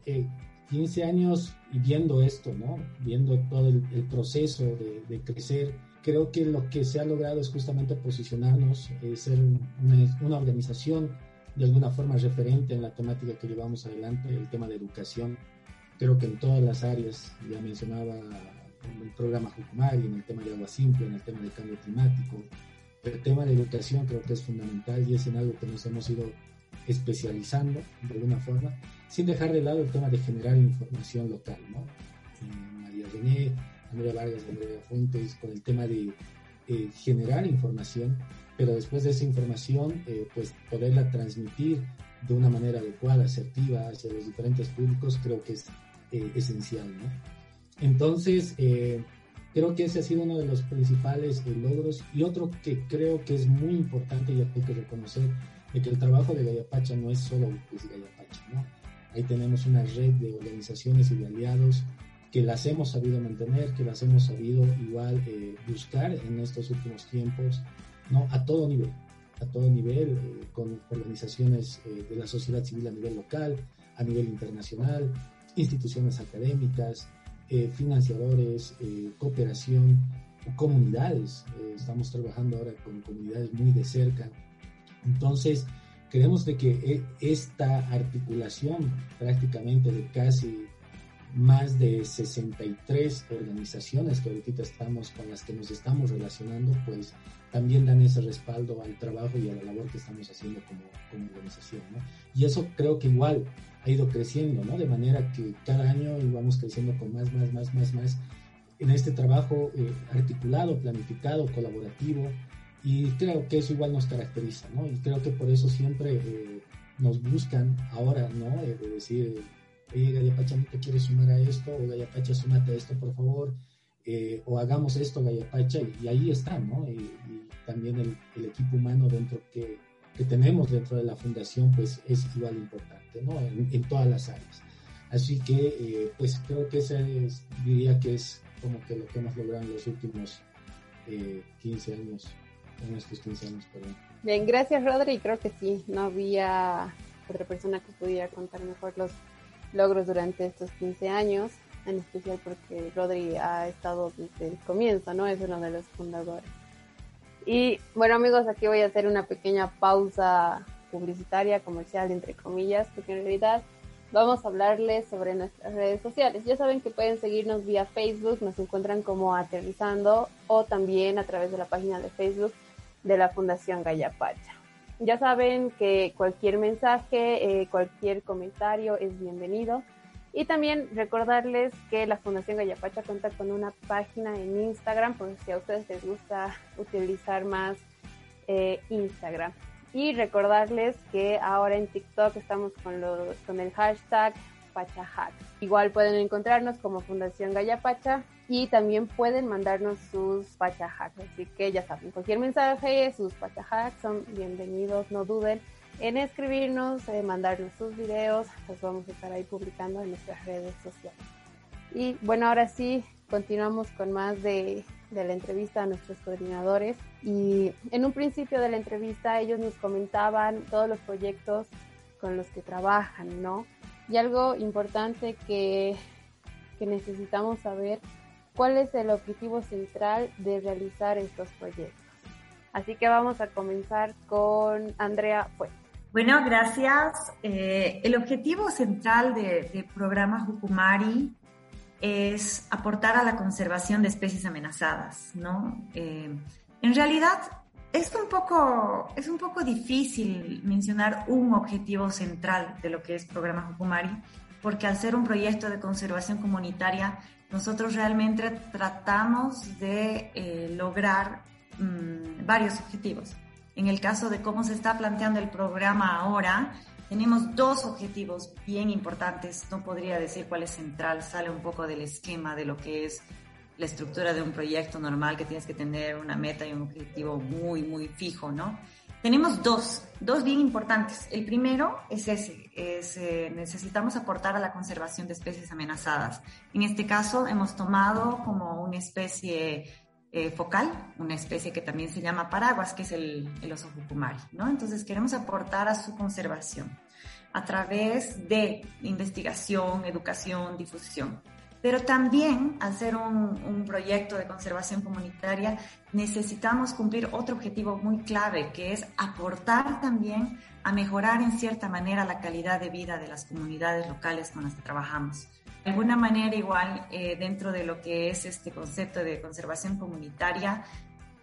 15 años y viendo esto, ¿no? Viendo todo el, proceso de, crecer, creo que lo que se ha logrado es justamente posicionarnos, eh, ser una, organización de alguna forma referente en la temática que llevamos adelante, el tema de educación. Creo que en todas las áreas, ya mencionaba el programa Jucumari, en el tema de agua simple, en el tema del cambio climático, el tema de educación creo que es fundamental y es en algo que nos hemos ido especializando de alguna forma, sin dejar de lado el tema de generar información local, ¿no? Eh, María René, Andrea Vargas, Andrea Fuentes, con el tema de eh, generar información, pero después de esa información, eh, pues poderla transmitir de una manera adecuada, asertiva hacia los diferentes públicos, creo que es esencial, ¿no? Entonces, creo que ese ha sido uno de los principales logros y otro que creo que es muy importante y hay que reconocer de que el trabajo de Gayapacha no es solo pues, Gayapacha, ¿no? Ahí tenemos una red de organizaciones y de aliados que las hemos sabido mantener, que las hemos sabido igual eh, buscar en estos últimos tiempos, ¿no? A todo nivel, a todo nivel, eh, con organizaciones eh, de la sociedad civil a nivel local, a nivel internacional, instituciones académicas, financiadores, cooperación, comunidades. estamos trabajando ahora con comunidades muy de cerca entonces, creemos de que e, esta articulación prácticamente de casi más de 63 organizaciones que ahorita estamos con las que nos estamos relacionando, pues también dan ese respaldo al trabajo y a la labor que estamos haciendo como, organización. ¿no? Y eso creo que igual ha ido creciendo, ¿no? De manera que cada año íbamos creciendo con más, más, más, más, más en este trabajo eh, articulado, planificado, colaborativo, y creo que eso igual nos caracteriza, ¿no? Y creo que por eso siempre eh, nos buscan ahora, ¿no? de decir, oye, Gallapacha, ¿no te quieres sumar a esto? O Gallapacha, súmate a esto, por favor. Eh, o hagamos esto, Gallapacha, y, ahí está, ¿no? Y, también el, equipo humano dentro que, que, tenemos dentro de la fundación, pues es igual importante, ¿no? En, todas las áreas. Así que, eh, pues creo que ese diría que es como que lo que hemos logrado en los últimos 15 años estos 15 años. Bien, gracias Rodri. Creo que sí, no había otra persona que pudiera contar mejor los logros durante estos 15 años, en especial porque Rodri ha estado desde el comienzo, ¿no? Es uno de los fundadores. Y bueno amigos, aquí voy a hacer una pequeña pausa publicitaria, comercial, entre comillas, porque en realidad vamos a hablarles sobre nuestras redes sociales. Ya saben que pueden seguirnos vía Facebook, nos encuentran como Aterrizando o también a través de la página de Facebook de la Fundación Gallapacha. Ya saben que cualquier mensaje, eh, cualquier comentario es bienvenido. Y también recordarles que la Fundación Gallapacha cuenta con una página en Instagram, por si a ustedes les gusta utilizar más eh, Instagram. Y recordarles que ahora en TikTok estamos con, los, con el hashtag PachaHack. Igual pueden encontrarnos como Fundación Gallapacha y también pueden mandarnos sus pachahacks. Así que ya saben, cualquier mensaje, sus pachahacks son bienvenidos, no duden en escribirnos, en mandarnos sus videos, los vamos a estar ahí publicando en nuestras redes sociales. Y bueno, ahora sí, continuamos con más de, de la entrevista a nuestros coordinadores. Y en un principio de la entrevista ellos nos comentaban todos los proyectos con los que trabajan, ¿no? Y algo importante que, que necesitamos saber cuál es el objetivo central de realizar estos proyectos. Así que vamos a comenzar con Andrea Fuentes. Bueno, gracias. Eh, el objetivo central del de programa Jucumari es aportar a la conservación de especies amenazadas, ¿no? Eh, en realidad es un, poco, es un poco difícil mencionar un objetivo central de lo que es programa Jucumari, porque al ser un proyecto de conservación comunitaria nosotros realmente tratamos de eh, lograr mm, varios objetivos. En el caso de cómo se está planteando el programa ahora, tenemos dos objetivos bien importantes. No podría decir cuál es central, sale un poco del esquema de lo que es la estructura de un proyecto normal, que tienes que tener una meta y un objetivo muy, muy fijo, ¿no? Tenemos dos, dos bien importantes. El primero es ese, es, eh, necesitamos aportar a la conservación de especies amenazadas. En este caso hemos tomado como una especie eh, focal, una especie que también se llama paraguas, que es el, el oso jucumari, ¿no? Entonces queremos aportar a su conservación a través de investigación, educación, difusión. Pero también, al ser un, proyecto de conservación comunitaria, necesitamos cumplir otro objetivo muy clave, que es aportar también a mejorar en cierta manera la calidad de vida de las comunidades locales con las que trabajamos. De alguna manera, igual, eh, dentro de lo que es este concepto de conservación comunitaria,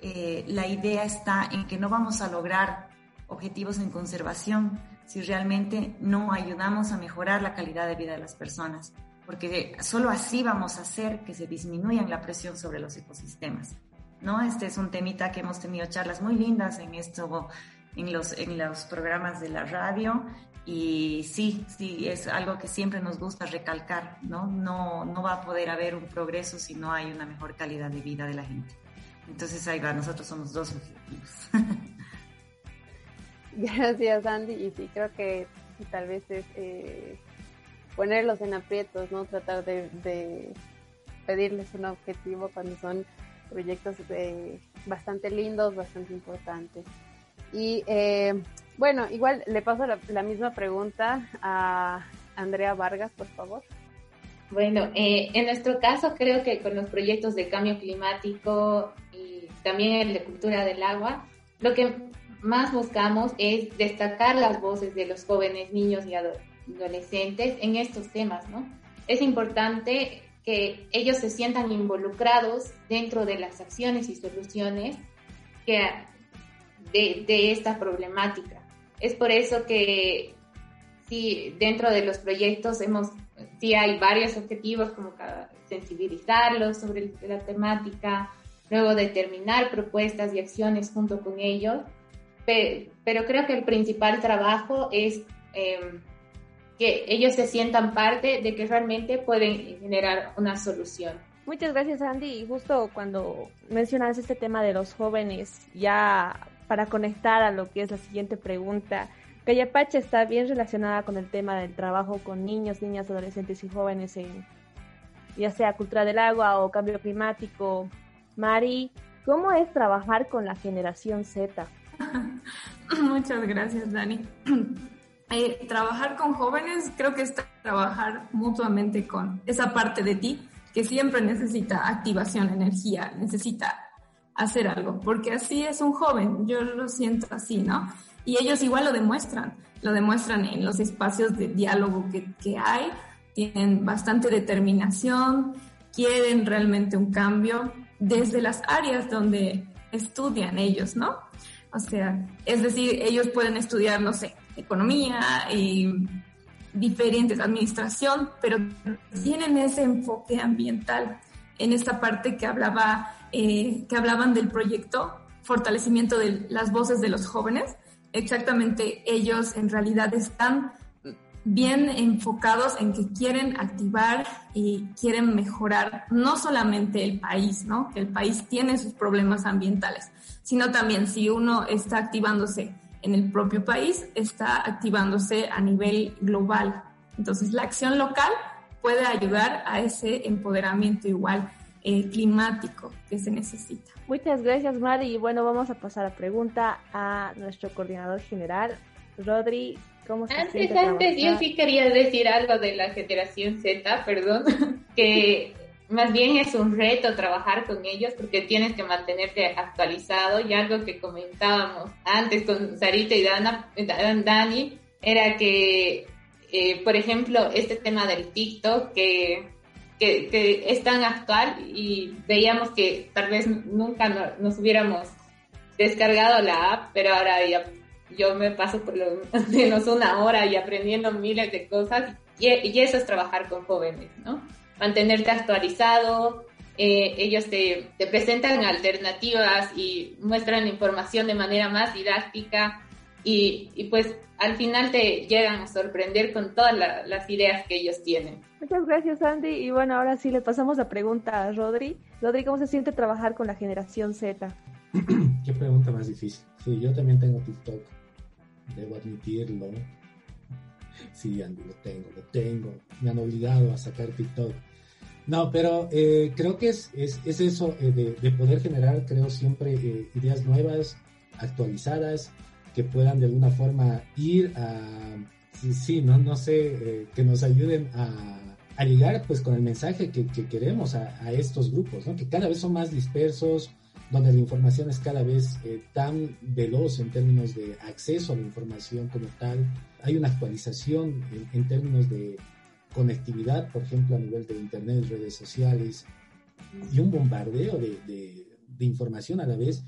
eh, la idea está en que no vamos a lograr objetivos en conservación si realmente no ayudamos a mejorar la calidad de vida de las personas, porque solo así vamos a hacer que se disminuya la presión sobre los ecosistemas. ¿no? Este es un temita que hemos tenido charlas muy lindas en esto, en los, en los programas de la radio y sí, sí, es algo que siempre nos gusta recalcar, ¿no? No, no va a poder haber un progreso si no hay una mejor calidad de vida de la gente. Entonces ahí va, nosotros somos dos objetivos. Gracias, Andy. Y sí, creo que tal vez es eh, ponerlos en aprietos, ¿no? Tratar de, pedirles un objetivo cuando son proyectos eh, bastante lindos, bastante importantes. Y eh, bueno, igual le paso la, misma pregunta a Andrea Vargas, por favor. Bueno, en nuestro caso creo que con los proyectos de cambio climático y también el de cultura del agua, lo que más buscamos es destacar las voces de los jóvenes, niños y adolescentes en estos temas, ¿no? Es importante que ellos se sientan involucrados dentro de las acciones y soluciones que de, esta problemática. Es por eso que sí, dentro de los proyectos hemos, sí hay varios objetivos como sensibilizarlos sobre la temática, luego determinar propuestas y acciones junto con ellos pero creo que el principal trabajo es em, que ellos se sientan parte de que realmente pueden generar una solución. Muchas gracias Andy y justo cuando mencionas este tema de los jóvenes, ya para conectar a lo que es la siguiente pregunta, Callapache está bien relacionada con el tema del trabajo con niños, niñas, adolescentes y jóvenes en ya sea cultura del agua o cambio climático. Mari, ¿cómo es trabajar con la generación Z? Muchas gracias, Dani. Eh, trabajar con jóvenes creo que es trabajar mutuamente con esa parte de ti que siempre necesita activación, energía, necesita hacer algo, porque así es un joven, yo lo siento así, ¿no? Y ellos igual lo demuestran, lo demuestran en los espacios de diálogo que, que hay, tienen bastante determinación, quieren realmente un cambio desde las áreas donde estudian ellos, ¿no? O sea, es decir, ellos pueden estudiar, no sé, economía y diferentes, administración, pero tienen ese enfoque ambiental en esta parte que hablaba, eh, que hablaban del proyecto fortalecimiento de las voces de los jóvenes. Exactamente, ellos en realidad están bien enfocados en que quieren activar y quieren mejorar no solamente el país, ¿no? Que el país tiene sus problemas ambientales, sino también si uno está activándose en el propio país, está activándose a nivel global. Entonces, la acción local puede ayudar a ese empoderamiento igual eh, climático que se necesita. Muchas gracias, Mari. Y bueno, vamos a pasar a pregunta a nuestro coordinador general, Rodri. ¿Cómo se antes, antes, yo sí quería decir algo de la generación Z, perdón, que más bien es un reto trabajar con ellos porque tienes que mantenerte actualizado y algo que comentábamos antes con Sarita y Dana, Dani era que, eh, por ejemplo, este tema del TikTok que, que, es tan actual y veíamos que tal vez nunca nos hubiéramos descargado la app, pero ahora ya yo me paso por lo menos una hora y aprendiendo miles de cosas y, y eso es trabajar con jóvenes, ¿no? Mantenerte actualizado. Eh, ellos te, te, presentan alternativas y muestran información de manera más didáctica y, y pues al final te llegan a sorprender con todas las ideas que ellos tienen. Muchas gracias Andy y bueno, ahora sí le pasamos la pregunta a Rodri. Rodri, ¿cómo se siente trabajar con la generación Z? Qué pregunta más difícil. Sí, yo también tengo TikTok, debo admitirlo. Sí, Andy, lo tengo, lo tengo. Me han obligado a sacar TikTok. No, pero eh, creo que es, es, es eso eh, de, poder generar, creo siempre, eh, ideas nuevas, actualizadas, que puedan de alguna forma ir a, sí, no, no sé, que nos ayuden a, a, llegar pues con el mensaje que, que queremos a, estos grupos, ¿no? que cada vez son más dispersos, donde la información es cada vez tan veloz en términos de acceso a la información como tal, hay una actualización en términos de conectividad, por ejemplo, a nivel de Internet, redes sociales, y un bombardeo de, de información a la vez,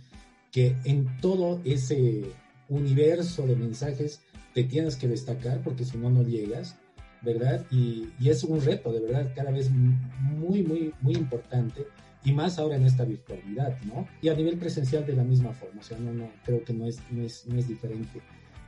que en todo ese universo de mensajes te tienes que destacar porque si no, no llegas, ¿verdad? Y, y, es un reto, de verdad, cada vez muy, muy, muy importante y más ahora en esta virtualidad, ¿no? Y a nivel presencial de la misma forma, o sea, no, no, creo que no es, no es, no es diferente.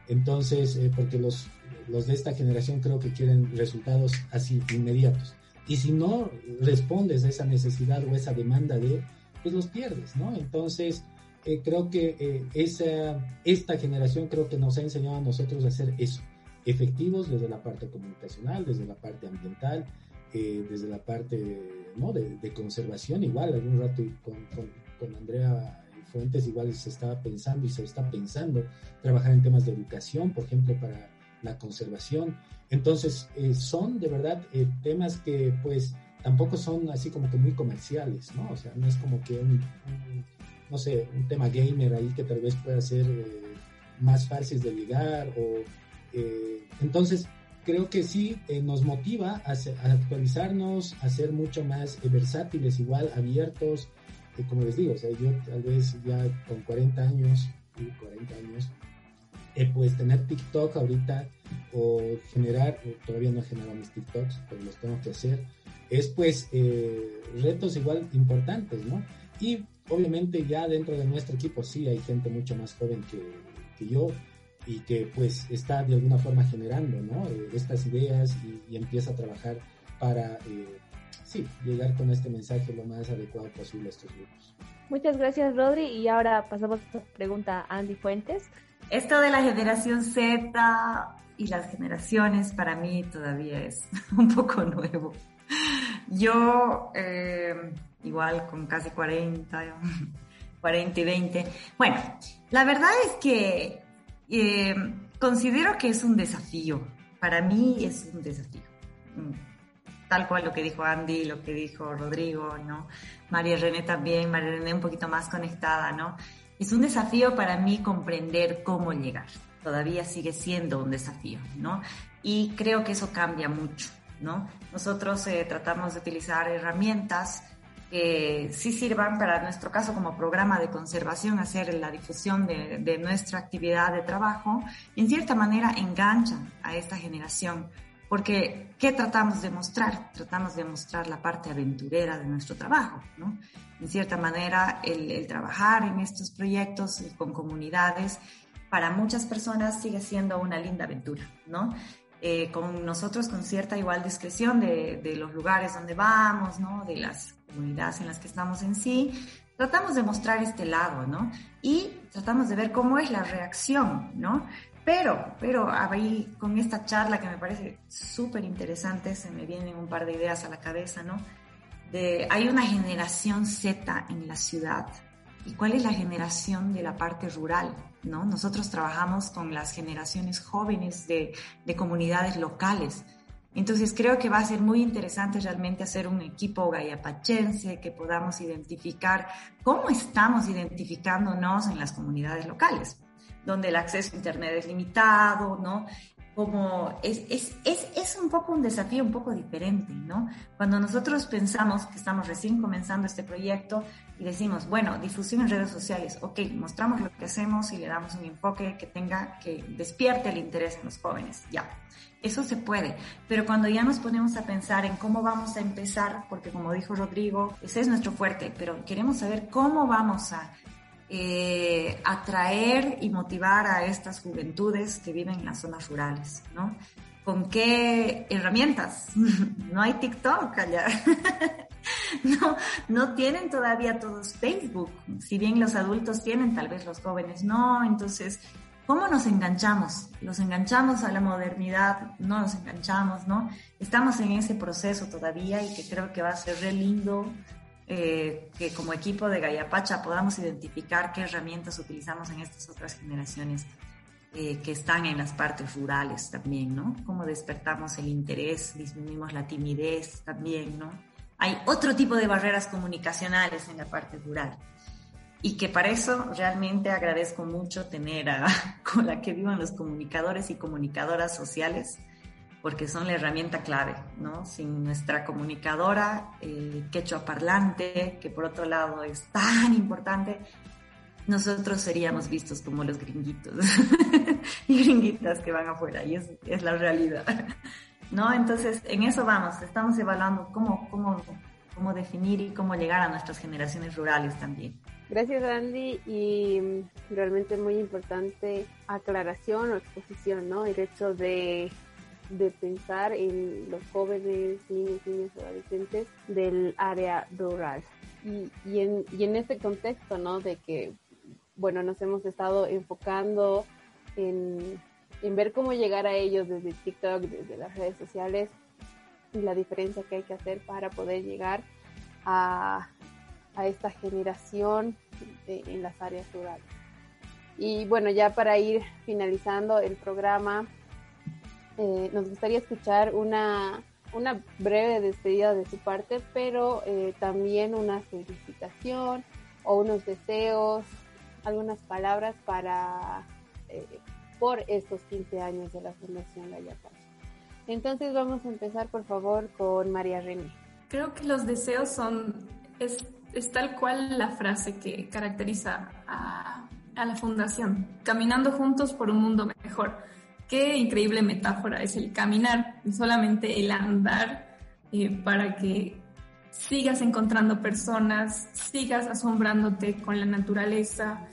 Entonces, eh, porque los, los de esta generación creo que quieren resultados así inmediatos. Y si no respondes a esa necesidad o esa demanda de, pues los pierdes, ¿no? Entonces, eh, creo que eh, esa, esta generación creo que nos ha enseñado a nosotros a hacer eso, efectivos desde la parte comunicacional, desde la parte ambiental, desde la parte ¿no? de, de, conservación, igual algún rato con, con, con Andrea Fuentes igual se estaba pensando y se está pensando trabajar en temas de educación, por ejemplo, para la conservación. Entonces, eh, son de verdad eh, temas que pues tampoco son así como que muy comerciales, ¿no? O sea, no es como que un, un no sé, un tema gamer ahí que tal vez pueda ser eh, más fácil de ligar o... entonces, creo que sí nos motiva a, a, actualizarnos, a ser mucho más versátiles, igual abiertos, como les digo, o sea, yo tal vez ya con 40 años, 40 años, pues tener TikTok ahorita o generar, todavía no he mis TikToks, pero los tengo que hacer, es pues eh, retos igual importantes, ¿no? Y obviamente ya dentro de nuestro equipo sí hay gente mucho más joven que, que yo y que pues está de alguna forma generando, ¿no? Eh, estas ideas y, y, empieza a trabajar para eh, sí, llegar con este mensaje lo más adecuado posible a estos grupos. Muchas gracias, Rodri. Y ahora pasamos a la pregunta a Andy Fuentes. Esto de la generación Z y las generaciones para mí todavía es un poco nuevo. Yo, eh, igual con casi 40, 40 y 20. Bueno, la verdad es que eh, considero que es un desafío. Para mí es un desafío tal cual lo que dijo Andy, lo que dijo Rodrigo, ¿no? María René también, María René un poquito más conectada, ¿no? Es un desafío para mí comprender cómo llegar. Todavía sigue siendo un desafío, ¿no? Y creo que eso cambia mucho, ¿no? Nosotros eh, tratamos de utilizar herramientas que sí sirvan para nuestro caso como programa de conservación, hacer la difusión de, de nuestra actividad de trabajo, y en cierta manera enganchan a esta generación porque, ¿qué tratamos de mostrar? Tratamos de mostrar la parte aventurera de nuestro trabajo, ¿no? En cierta manera, el, el trabajar en estos proyectos con comunidades, para muchas personas sigue siendo una linda aventura, ¿no? Eh, con nosotros con cierta igual discreción de, de, los lugares donde vamos, ¿no? De las comunidades en las que estamos en sí, tratamos de mostrar este lado, ¿no? Y tratamos de ver cómo es la reacción, ¿no? Pero, pero ahí con esta charla que me parece súper interesante, se me vienen un par de ideas a la cabeza, ¿no? De, hay una generación Z en la ciudad. ¿Y cuál es la generación de la parte rural? ¿no? Nosotros trabajamos con las generaciones jóvenes de, de comunidades locales. Entonces creo que va a ser muy interesante realmente hacer un equipo gallapachense que podamos identificar cómo estamos identificándonos en las comunidades locales donde el acceso a Internet es limitado, ¿no? Como es, es, es, es, un poco un desafío un poco diferente, ¿no? Cuando nosotros pensamos que estamos recién comenzando este proyecto y decimos, bueno, difusión en redes sociales, ok, mostramos lo que hacemos y le damos un enfoque que tenga, que despierte el interés en los jóvenes, ya. Eso se puede, pero cuando ya nos ponemos a pensar en cómo vamos a empezar, porque como dijo Rodrigo, ese es nuestro fuerte, pero queremos saber cómo vamos a eh, atraer y motivar a estas juventudes que viven en las zonas rurales, ¿no? ¿Con qué herramientas? no hay TikTok allá. no, no tienen todavía todos Facebook. Si bien los adultos tienen, tal vez los jóvenes no. Entonces, ¿cómo nos enganchamos? ¿Los enganchamos a la modernidad? ¿No nos enganchamos? ¿No? Estamos en ese proceso todavía y que creo que va a ser re lindo eh, que como equipo de Gayapacha podamos identificar qué herramientas utilizamos en estas otras generaciones eh, que están en las partes rurales también, ¿no? Cómo despertamos el interés, disminuimos la timidez también, ¿no? Hay otro tipo de barreras comunicacionales en la parte rural y que para eso realmente agradezco mucho tener a con la que vivan los comunicadores y comunicadoras sociales porque son la herramienta clave, ¿no? Sin nuestra comunicadora, eh, quechua parlante, que por otro lado es tan importante, nosotros seríamos vistos como los gringuitos y gringuitas que van afuera, y es, es la realidad, ¿no? Entonces, en eso vamos, estamos evaluando cómo, cómo, cómo definir y cómo llegar a nuestras generaciones rurales también. Gracias Andy y realmente muy importante aclaración o exposición, ¿no? El hecho de, de pensar en los jóvenes, niños, niños, adolescentes del área rural. Y, y, en, y en este contexto, ¿no? De que, bueno, nos hemos estado enfocando en, en ver cómo llegar a ellos desde TikTok, desde las redes sociales y la diferencia que hay que hacer para poder llegar a, a esta generación en las áreas rurales. Y bueno, ya para ir finalizando el programa, eh, nos gustaría escuchar una, una breve despedida de su parte, pero eh, también una felicitación o unos deseos, algunas palabras para eh, por estos 15 años de la Fundación La Entonces vamos a empezar por favor con María René. Creo que los deseos son es, es tal cual la frase que caracteriza a, a la fundación, caminando juntos por un mundo mejor. Qué increíble metáfora es el caminar, solamente el andar eh, para que sigas encontrando personas, sigas asombrándote con la naturaleza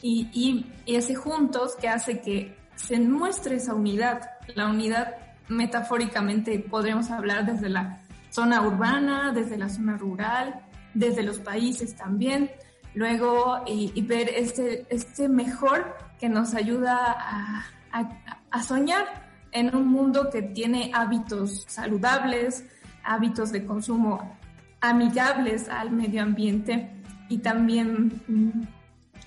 y, y, y, ese juntos que hace que se muestre esa unidad. La unidad metafóricamente podremos hablar desde la zona urbana, desde la zona rural, desde los países también. Luego, y, y ver este, este mejor que nos ayuda a, a, soñar en un mundo que tiene hábitos saludables, hábitos de consumo amigables al medio ambiente y también mm,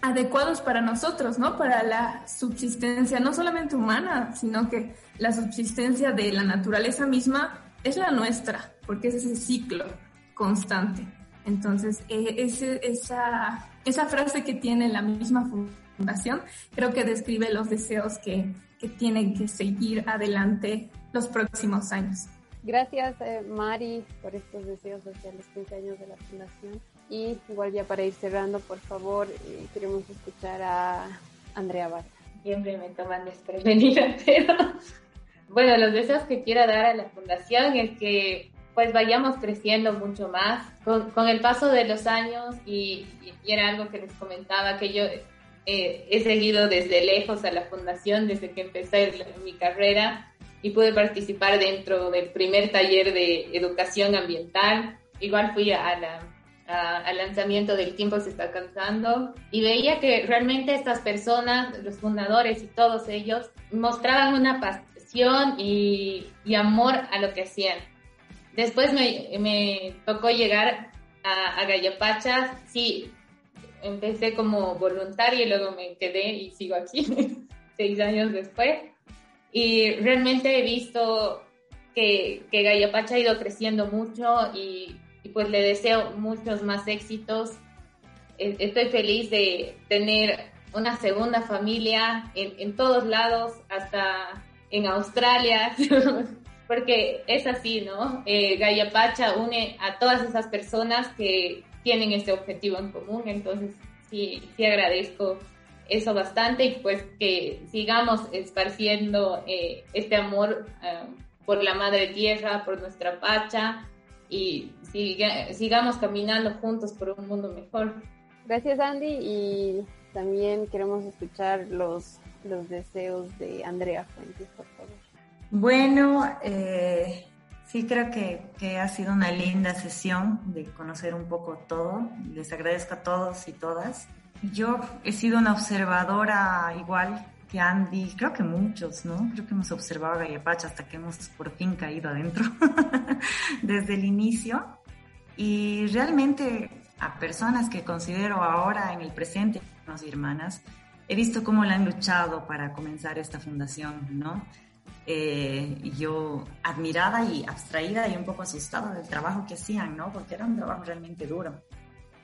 adecuados para nosotros, ¿no? Para la subsistencia no solamente humana, sino que la subsistencia de la naturaleza misma es la nuestra, porque es ese ciclo constante. Entonces, eh, esa, esa frase que tiene la misma fundación creo que describe los deseos que, que tienen que seguir adelante los próximos años. Gracias, eh, Mari, por estos deseos hacia los 15 años de la Fundación. Y igual ya para ir cerrando, por favor, eh, queremos escuchar a Andrea Barca. Siempre me toman desprevenida, pero bueno, los deseos que quiero dar a la Fundación es que pues vayamos creciendo mucho más con, con el paso de los años y, y, era algo que les comentaba que yo eh, he seguido desde lejos a la fundación desde que empecé mi carrera y pude participar dentro del primer taller de educación ambiental. Igual fui a la, a, al lanzamiento del tiempo se está cansando y veía que realmente estas personas, los fundadores y todos ellos, mostraban una pasión y, y amor a lo que hacían. Después me, me tocó llegar a, a Gallapacha, sí, empecé como voluntaria y luego me quedé y sigo aquí seis años después. Y realmente he visto que, que Gallapacha ha ido creciendo mucho y, y, pues le deseo muchos más éxitos. E, estoy feliz de tener una segunda familia en, en todos lados, hasta en Australia, porque es así, ¿no? Eh, Gallapacha une a todas esas personas que tienen este objetivo en común, entonces sí, sí agradezco eso bastante y pues que sigamos esparciendo eh, este amor uh, por la madre tierra, por nuestra pacha y siga, sigamos caminando juntos por un mundo mejor. Gracias Andy y también queremos escuchar los, los deseos de Andrea Fuentes, por favor. Bueno, eh, sí creo que, que, ha sido una linda sesión de conocer un poco todo. Les agradezco a todos y todas. Yo he sido una observadora igual que Andy, creo que muchos, ¿no? Creo que hemos observado a Gallapacha hasta que hemos por fin caído adentro desde el inicio. Y realmente a personas que considero ahora en el presente, hermanos y hermanas, he visto cómo la han luchado para comenzar esta fundación, ¿no? Eh, yo admirada y abstraída y un poco asustada del trabajo que hacían, ¿no? Porque era un trabajo realmente duro.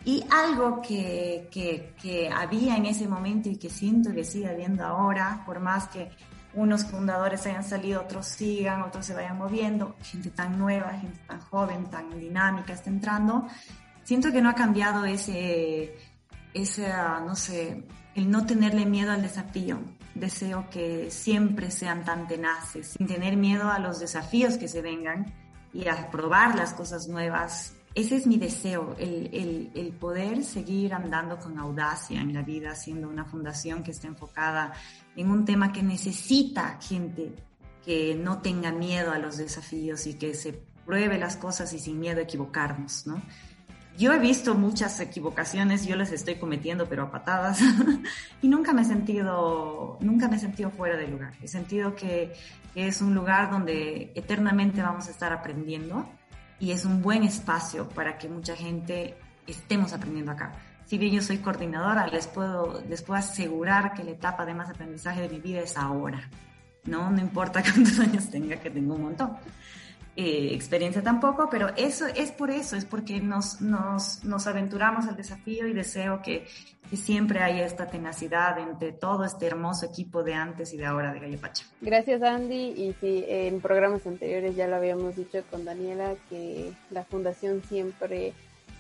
Y algo que, que, que, había en ese momento y que siento que sigue habiendo ahora, por más que unos fundadores hayan salido, otros sigan, otros se vayan moviendo, gente tan nueva, gente tan joven, tan dinámica está entrando. Siento que no ha cambiado ese, ese, no sé, el no tenerle miedo al desafío. Deseo que siempre sean tan tenaces, sin tener miedo a los desafíos que se vengan y a probar las cosas nuevas. Ese es mi deseo, el, el, poder seguir andando con audacia en la vida, siendo una fundación que esté enfocada en un tema que necesita gente que no tenga miedo a los desafíos y que se pruebe las cosas y sin miedo a equivocarnos, ¿no? Yo he visto muchas equivocaciones, yo las estoy cometiendo, pero a patadas, y nunca me he sentido, nunca me he sentido fuera de lugar. He sentido que, es un lugar donde eternamente vamos a estar aprendiendo y es un buen espacio para que mucha gente estemos aprendiendo acá. Si bien yo soy coordinadora, les puedo, les puedo asegurar que la etapa de más aprendizaje de mi vida es ahora. No, no importa cuántos años tenga, que tengo un montón. Eh, experiencia tampoco, pero eso es por eso, es porque nos, nos, nos aventuramos al desafío y deseo que, que, siempre haya esta tenacidad entre todo este hermoso equipo de antes y de ahora de Gallo Pacha. Gracias Andy, y sí, en programas anteriores ya lo habíamos dicho con Daniela, que la fundación siempre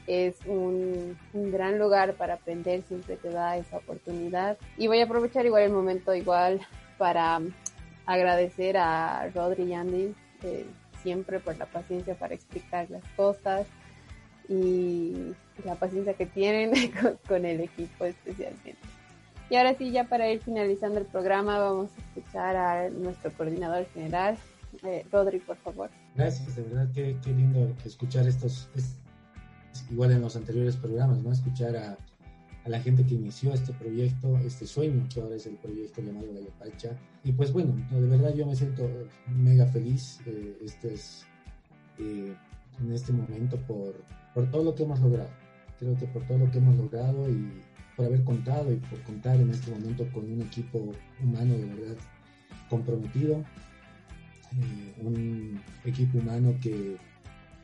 es un, un, gran lugar para aprender, siempre te da esa oportunidad. Y voy a aprovechar igual el momento igual para agradecer a Rodri y Andy. Eh, siempre por la paciencia para explicar las cosas y la paciencia que tienen con, el equipo especialmente. Y ahora sí, ya para ir finalizando el programa, vamos a escuchar a nuestro coordinador general, eh, Rodri, por favor. Gracias, de verdad, qué, qué lindo escuchar estos, igual en los anteriores programas, ¿no? Escuchar a, a la gente que inició este proyecto, este sueño que ahora es el proyecto llamado Pacha. Y pues bueno, de verdad yo me siento mega feliz eh, este es, eh, en este momento por, por todo lo que hemos logrado. Creo que por todo lo que hemos logrado y por haber contado y por contar en este momento con un equipo humano de verdad comprometido, eh, un equipo humano que,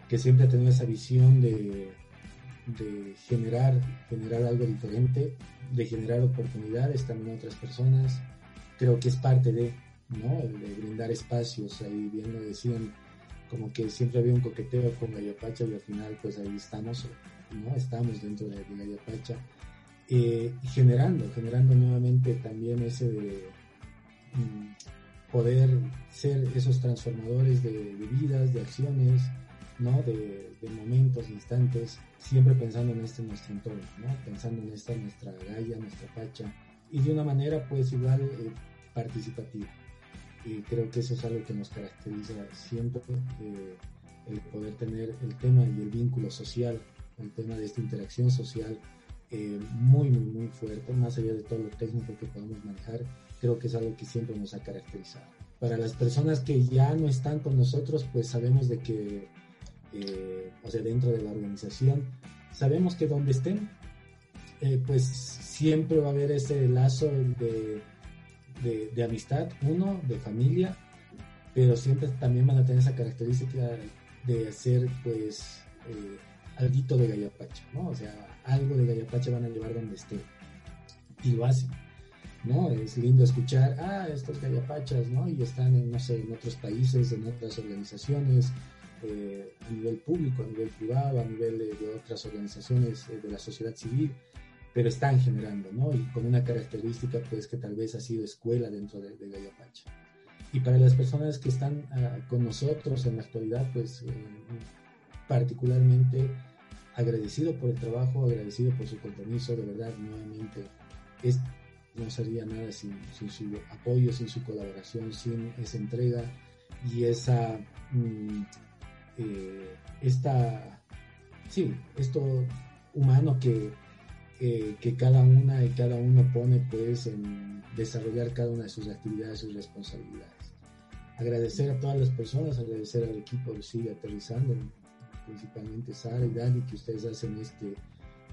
que siempre ha tenido esa visión de de generar, generar algo diferente, de generar oportunidades también a otras personas. Creo que es parte de, ¿no? brindar espacios. Ahí bien lo decían, como que siempre había un coqueteo con Gallapacha y al final pues ahí estamos, ¿no? Estamos dentro de, de. Eh, generando, generando nuevamente también ese de mm, poder ser esos transformadores de, de vidas, de acciones, ¿no? De, de momentos, instantes, siempre pensando en este nuestro entorno, ¿no? pensando en esta nuestra galla, nuestra pacha, y de una manera pues igual eh, participativa. Y creo que eso es algo que nos caracteriza siempre, eh, el poder tener el tema y el vínculo social, el tema de esta interacción social eh, muy, muy, muy fuerte, más allá de todo lo técnico que podemos manejar, creo que es algo que siempre nos ha caracterizado. Para las personas que ya no están con nosotros, pues sabemos de que eh, o sea, dentro de la organización, sabemos que donde estén, eh, pues siempre va a haber ese lazo de, de, amistad, uno, de familia, pero siempre también van a tener esa característica de hacer, pues, eh, algo de Gallapacha, ¿no? O sea, algo de Gallapacha van a llevar donde estén. Y lo hacen. ¿no? Es lindo escuchar, ah, estos gallapachas, ¿no? Y están en, no sé, en otros países, en otras organizaciones, eh, a nivel público, a nivel privado, a nivel de, otras organizaciones eh, de la sociedad civil, pero están generando, ¿no? Y con una característica, pues, que tal vez ha sido escuela dentro de, de Gallapacha. Y para las personas que están ah, con nosotros en la actualidad, pues, eh, particularmente agradecido por el trabajo, agradecido por su compromiso, de verdad, nuevamente, es, no sería nada sin, sin, su apoyo, sin su colaboración, sin esa entrega y esa mm, eh, esta, sí, esto humano que, que cada una y cada uno pone pues en desarrollar cada una de sus actividades, sus responsabilidades. Agradecer a todas las personas, agradecer al equipo que sigue aterrizando, principalmente Sara y Dani, que ustedes hacen este,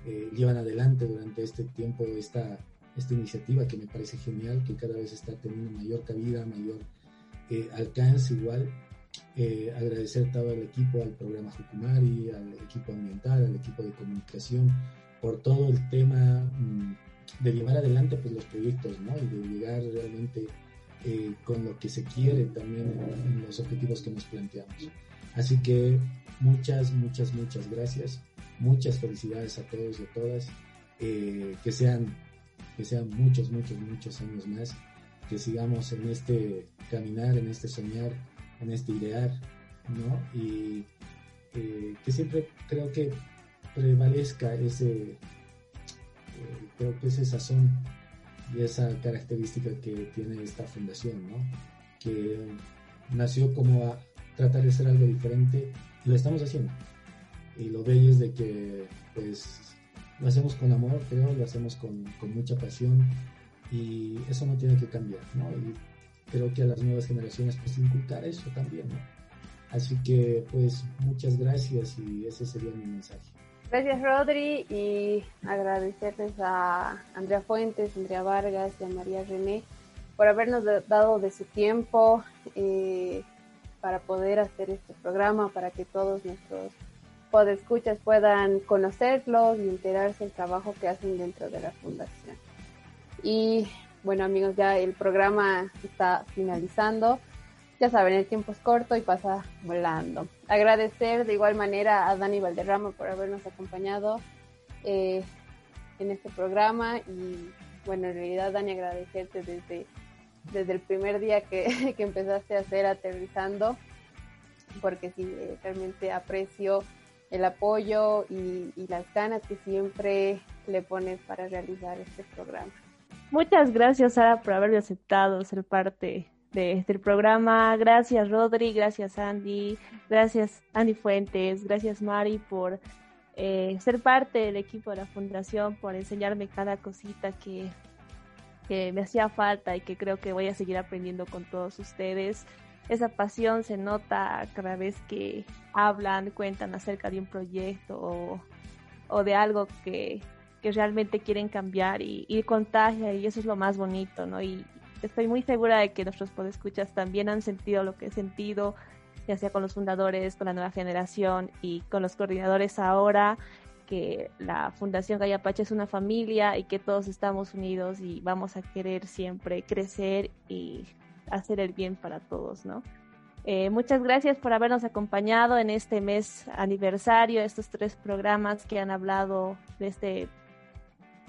eh, llevan adelante durante este tiempo esta, esta iniciativa que me parece genial, que cada vez está teniendo mayor cabida, mayor eh, alcance igual eh, agradecer todo el equipo, al programa Jucumari, al equipo ambiental, al equipo de comunicación, por todo el tema mm, de llevar adelante pues, los proyectos, ¿no? Y de llegar realmente eh, con lo que se quiere también en, los objetivos que nos planteamos. Así que muchas, muchas, muchas gracias. Muchas felicidades a todos y a todas. Eh, que sean que sean muchos, muchos, muchos años más, que sigamos en este caminar, en este soñar, en idear, ¿no? Y eh, que siempre creo que prevalezca ese, eh, creo que ese sazón y esa característica que tiene esta fundación, ¿no? Que nació como a tratar de ser algo diferente y lo estamos haciendo. Y lo bello es de que, pues, lo hacemos con amor, creo, lo hacemos con, con mucha pasión y eso no tiene que cambiar, ¿no? Creo que a las nuevas generaciones, pues, inculcar eso también, ¿no? Así que, pues, muchas gracias y ese sería mi mensaje. Gracias Rodri y agradecerles a Andrea Fuentes, Andrea Vargas y a María René por habernos dado de su tiempo eh, para poder hacer este programa, para que todos nuestros podescuchas puedan conocerlos y enterarse del trabajo que hacen dentro de la fundación. Y bueno amigos, ya el programa está finalizando ya saben, el tiempo es corto y pasa volando. Agradecer de igual manera a Dani Valderrama por habernos acompañado eh, en este programa y bueno, en realidad Dani agradecerte desde, desde el primer día que, empezaste a hacer aterrizando, porque sí, eh, realmente aprecio el apoyo y, y las ganas que siempre le pones para realizar este programa. Muchas gracias Sara por haberme aceptado ser parte de, este programa. Gracias Rodri, gracias Andy, gracias Andy Fuentes, gracias Mari por eh, ser parte del equipo de la fundación, por enseñarme cada cosita que, me hacía falta y que creo que voy a seguir aprendiendo con todos ustedes. Esa pasión se nota cada vez que hablan, cuentan acerca de un proyecto o de algo que, que realmente quieren cambiar y, y, contagia y eso es lo más bonito, ¿no? Y, estoy muy segura de que nuestros podescuchas también han sentido lo que he sentido, ya sea con los fundadores, con la nueva generación y con los coordinadores ahora, que la Fundación Gallapache es una familia y que todos estamos unidos y vamos a querer siempre crecer y hacer el bien para todos, ¿no? Eh, muchas gracias por habernos acompañado en este mes aniversario, estos tres programas que han hablado de, este,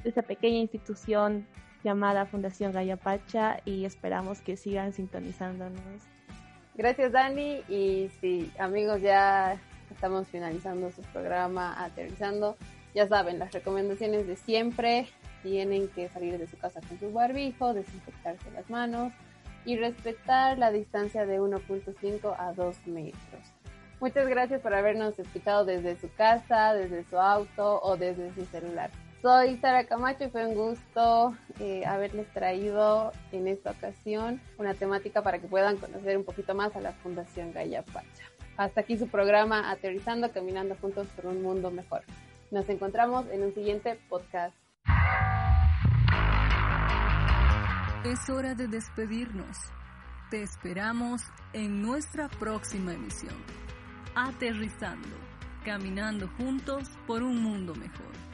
esta pequeña institución llamada Fundación Gallapacha y esperamos que sigan sintonizándonos. Gracias Dani y sí, amigos, ya estamos finalizando su programa Aterrizando. Ya saben, las recomendaciones de siempre tienen que salir de su casa con su barbijo, desinfectarse las manos y respetar la distancia de 1.5 a 2 metros. Muchas gracias por habernos escuchado desde su casa, desde su auto o desde su celular. Soy Sara Camacho y fue un gusto eh, haberles traído en esta ocasión una temática para que puedan conocer un poquito más a la Fundación Gaia Pacha. Hasta aquí su programa Aterrizando, Caminando Juntos por un Mundo Mejor. Nos encontramos en un siguiente podcast. Es hora de despedirnos. Te esperamos en nuestra próxima emisión. Aterrizando, caminando juntos por un mundo mejor.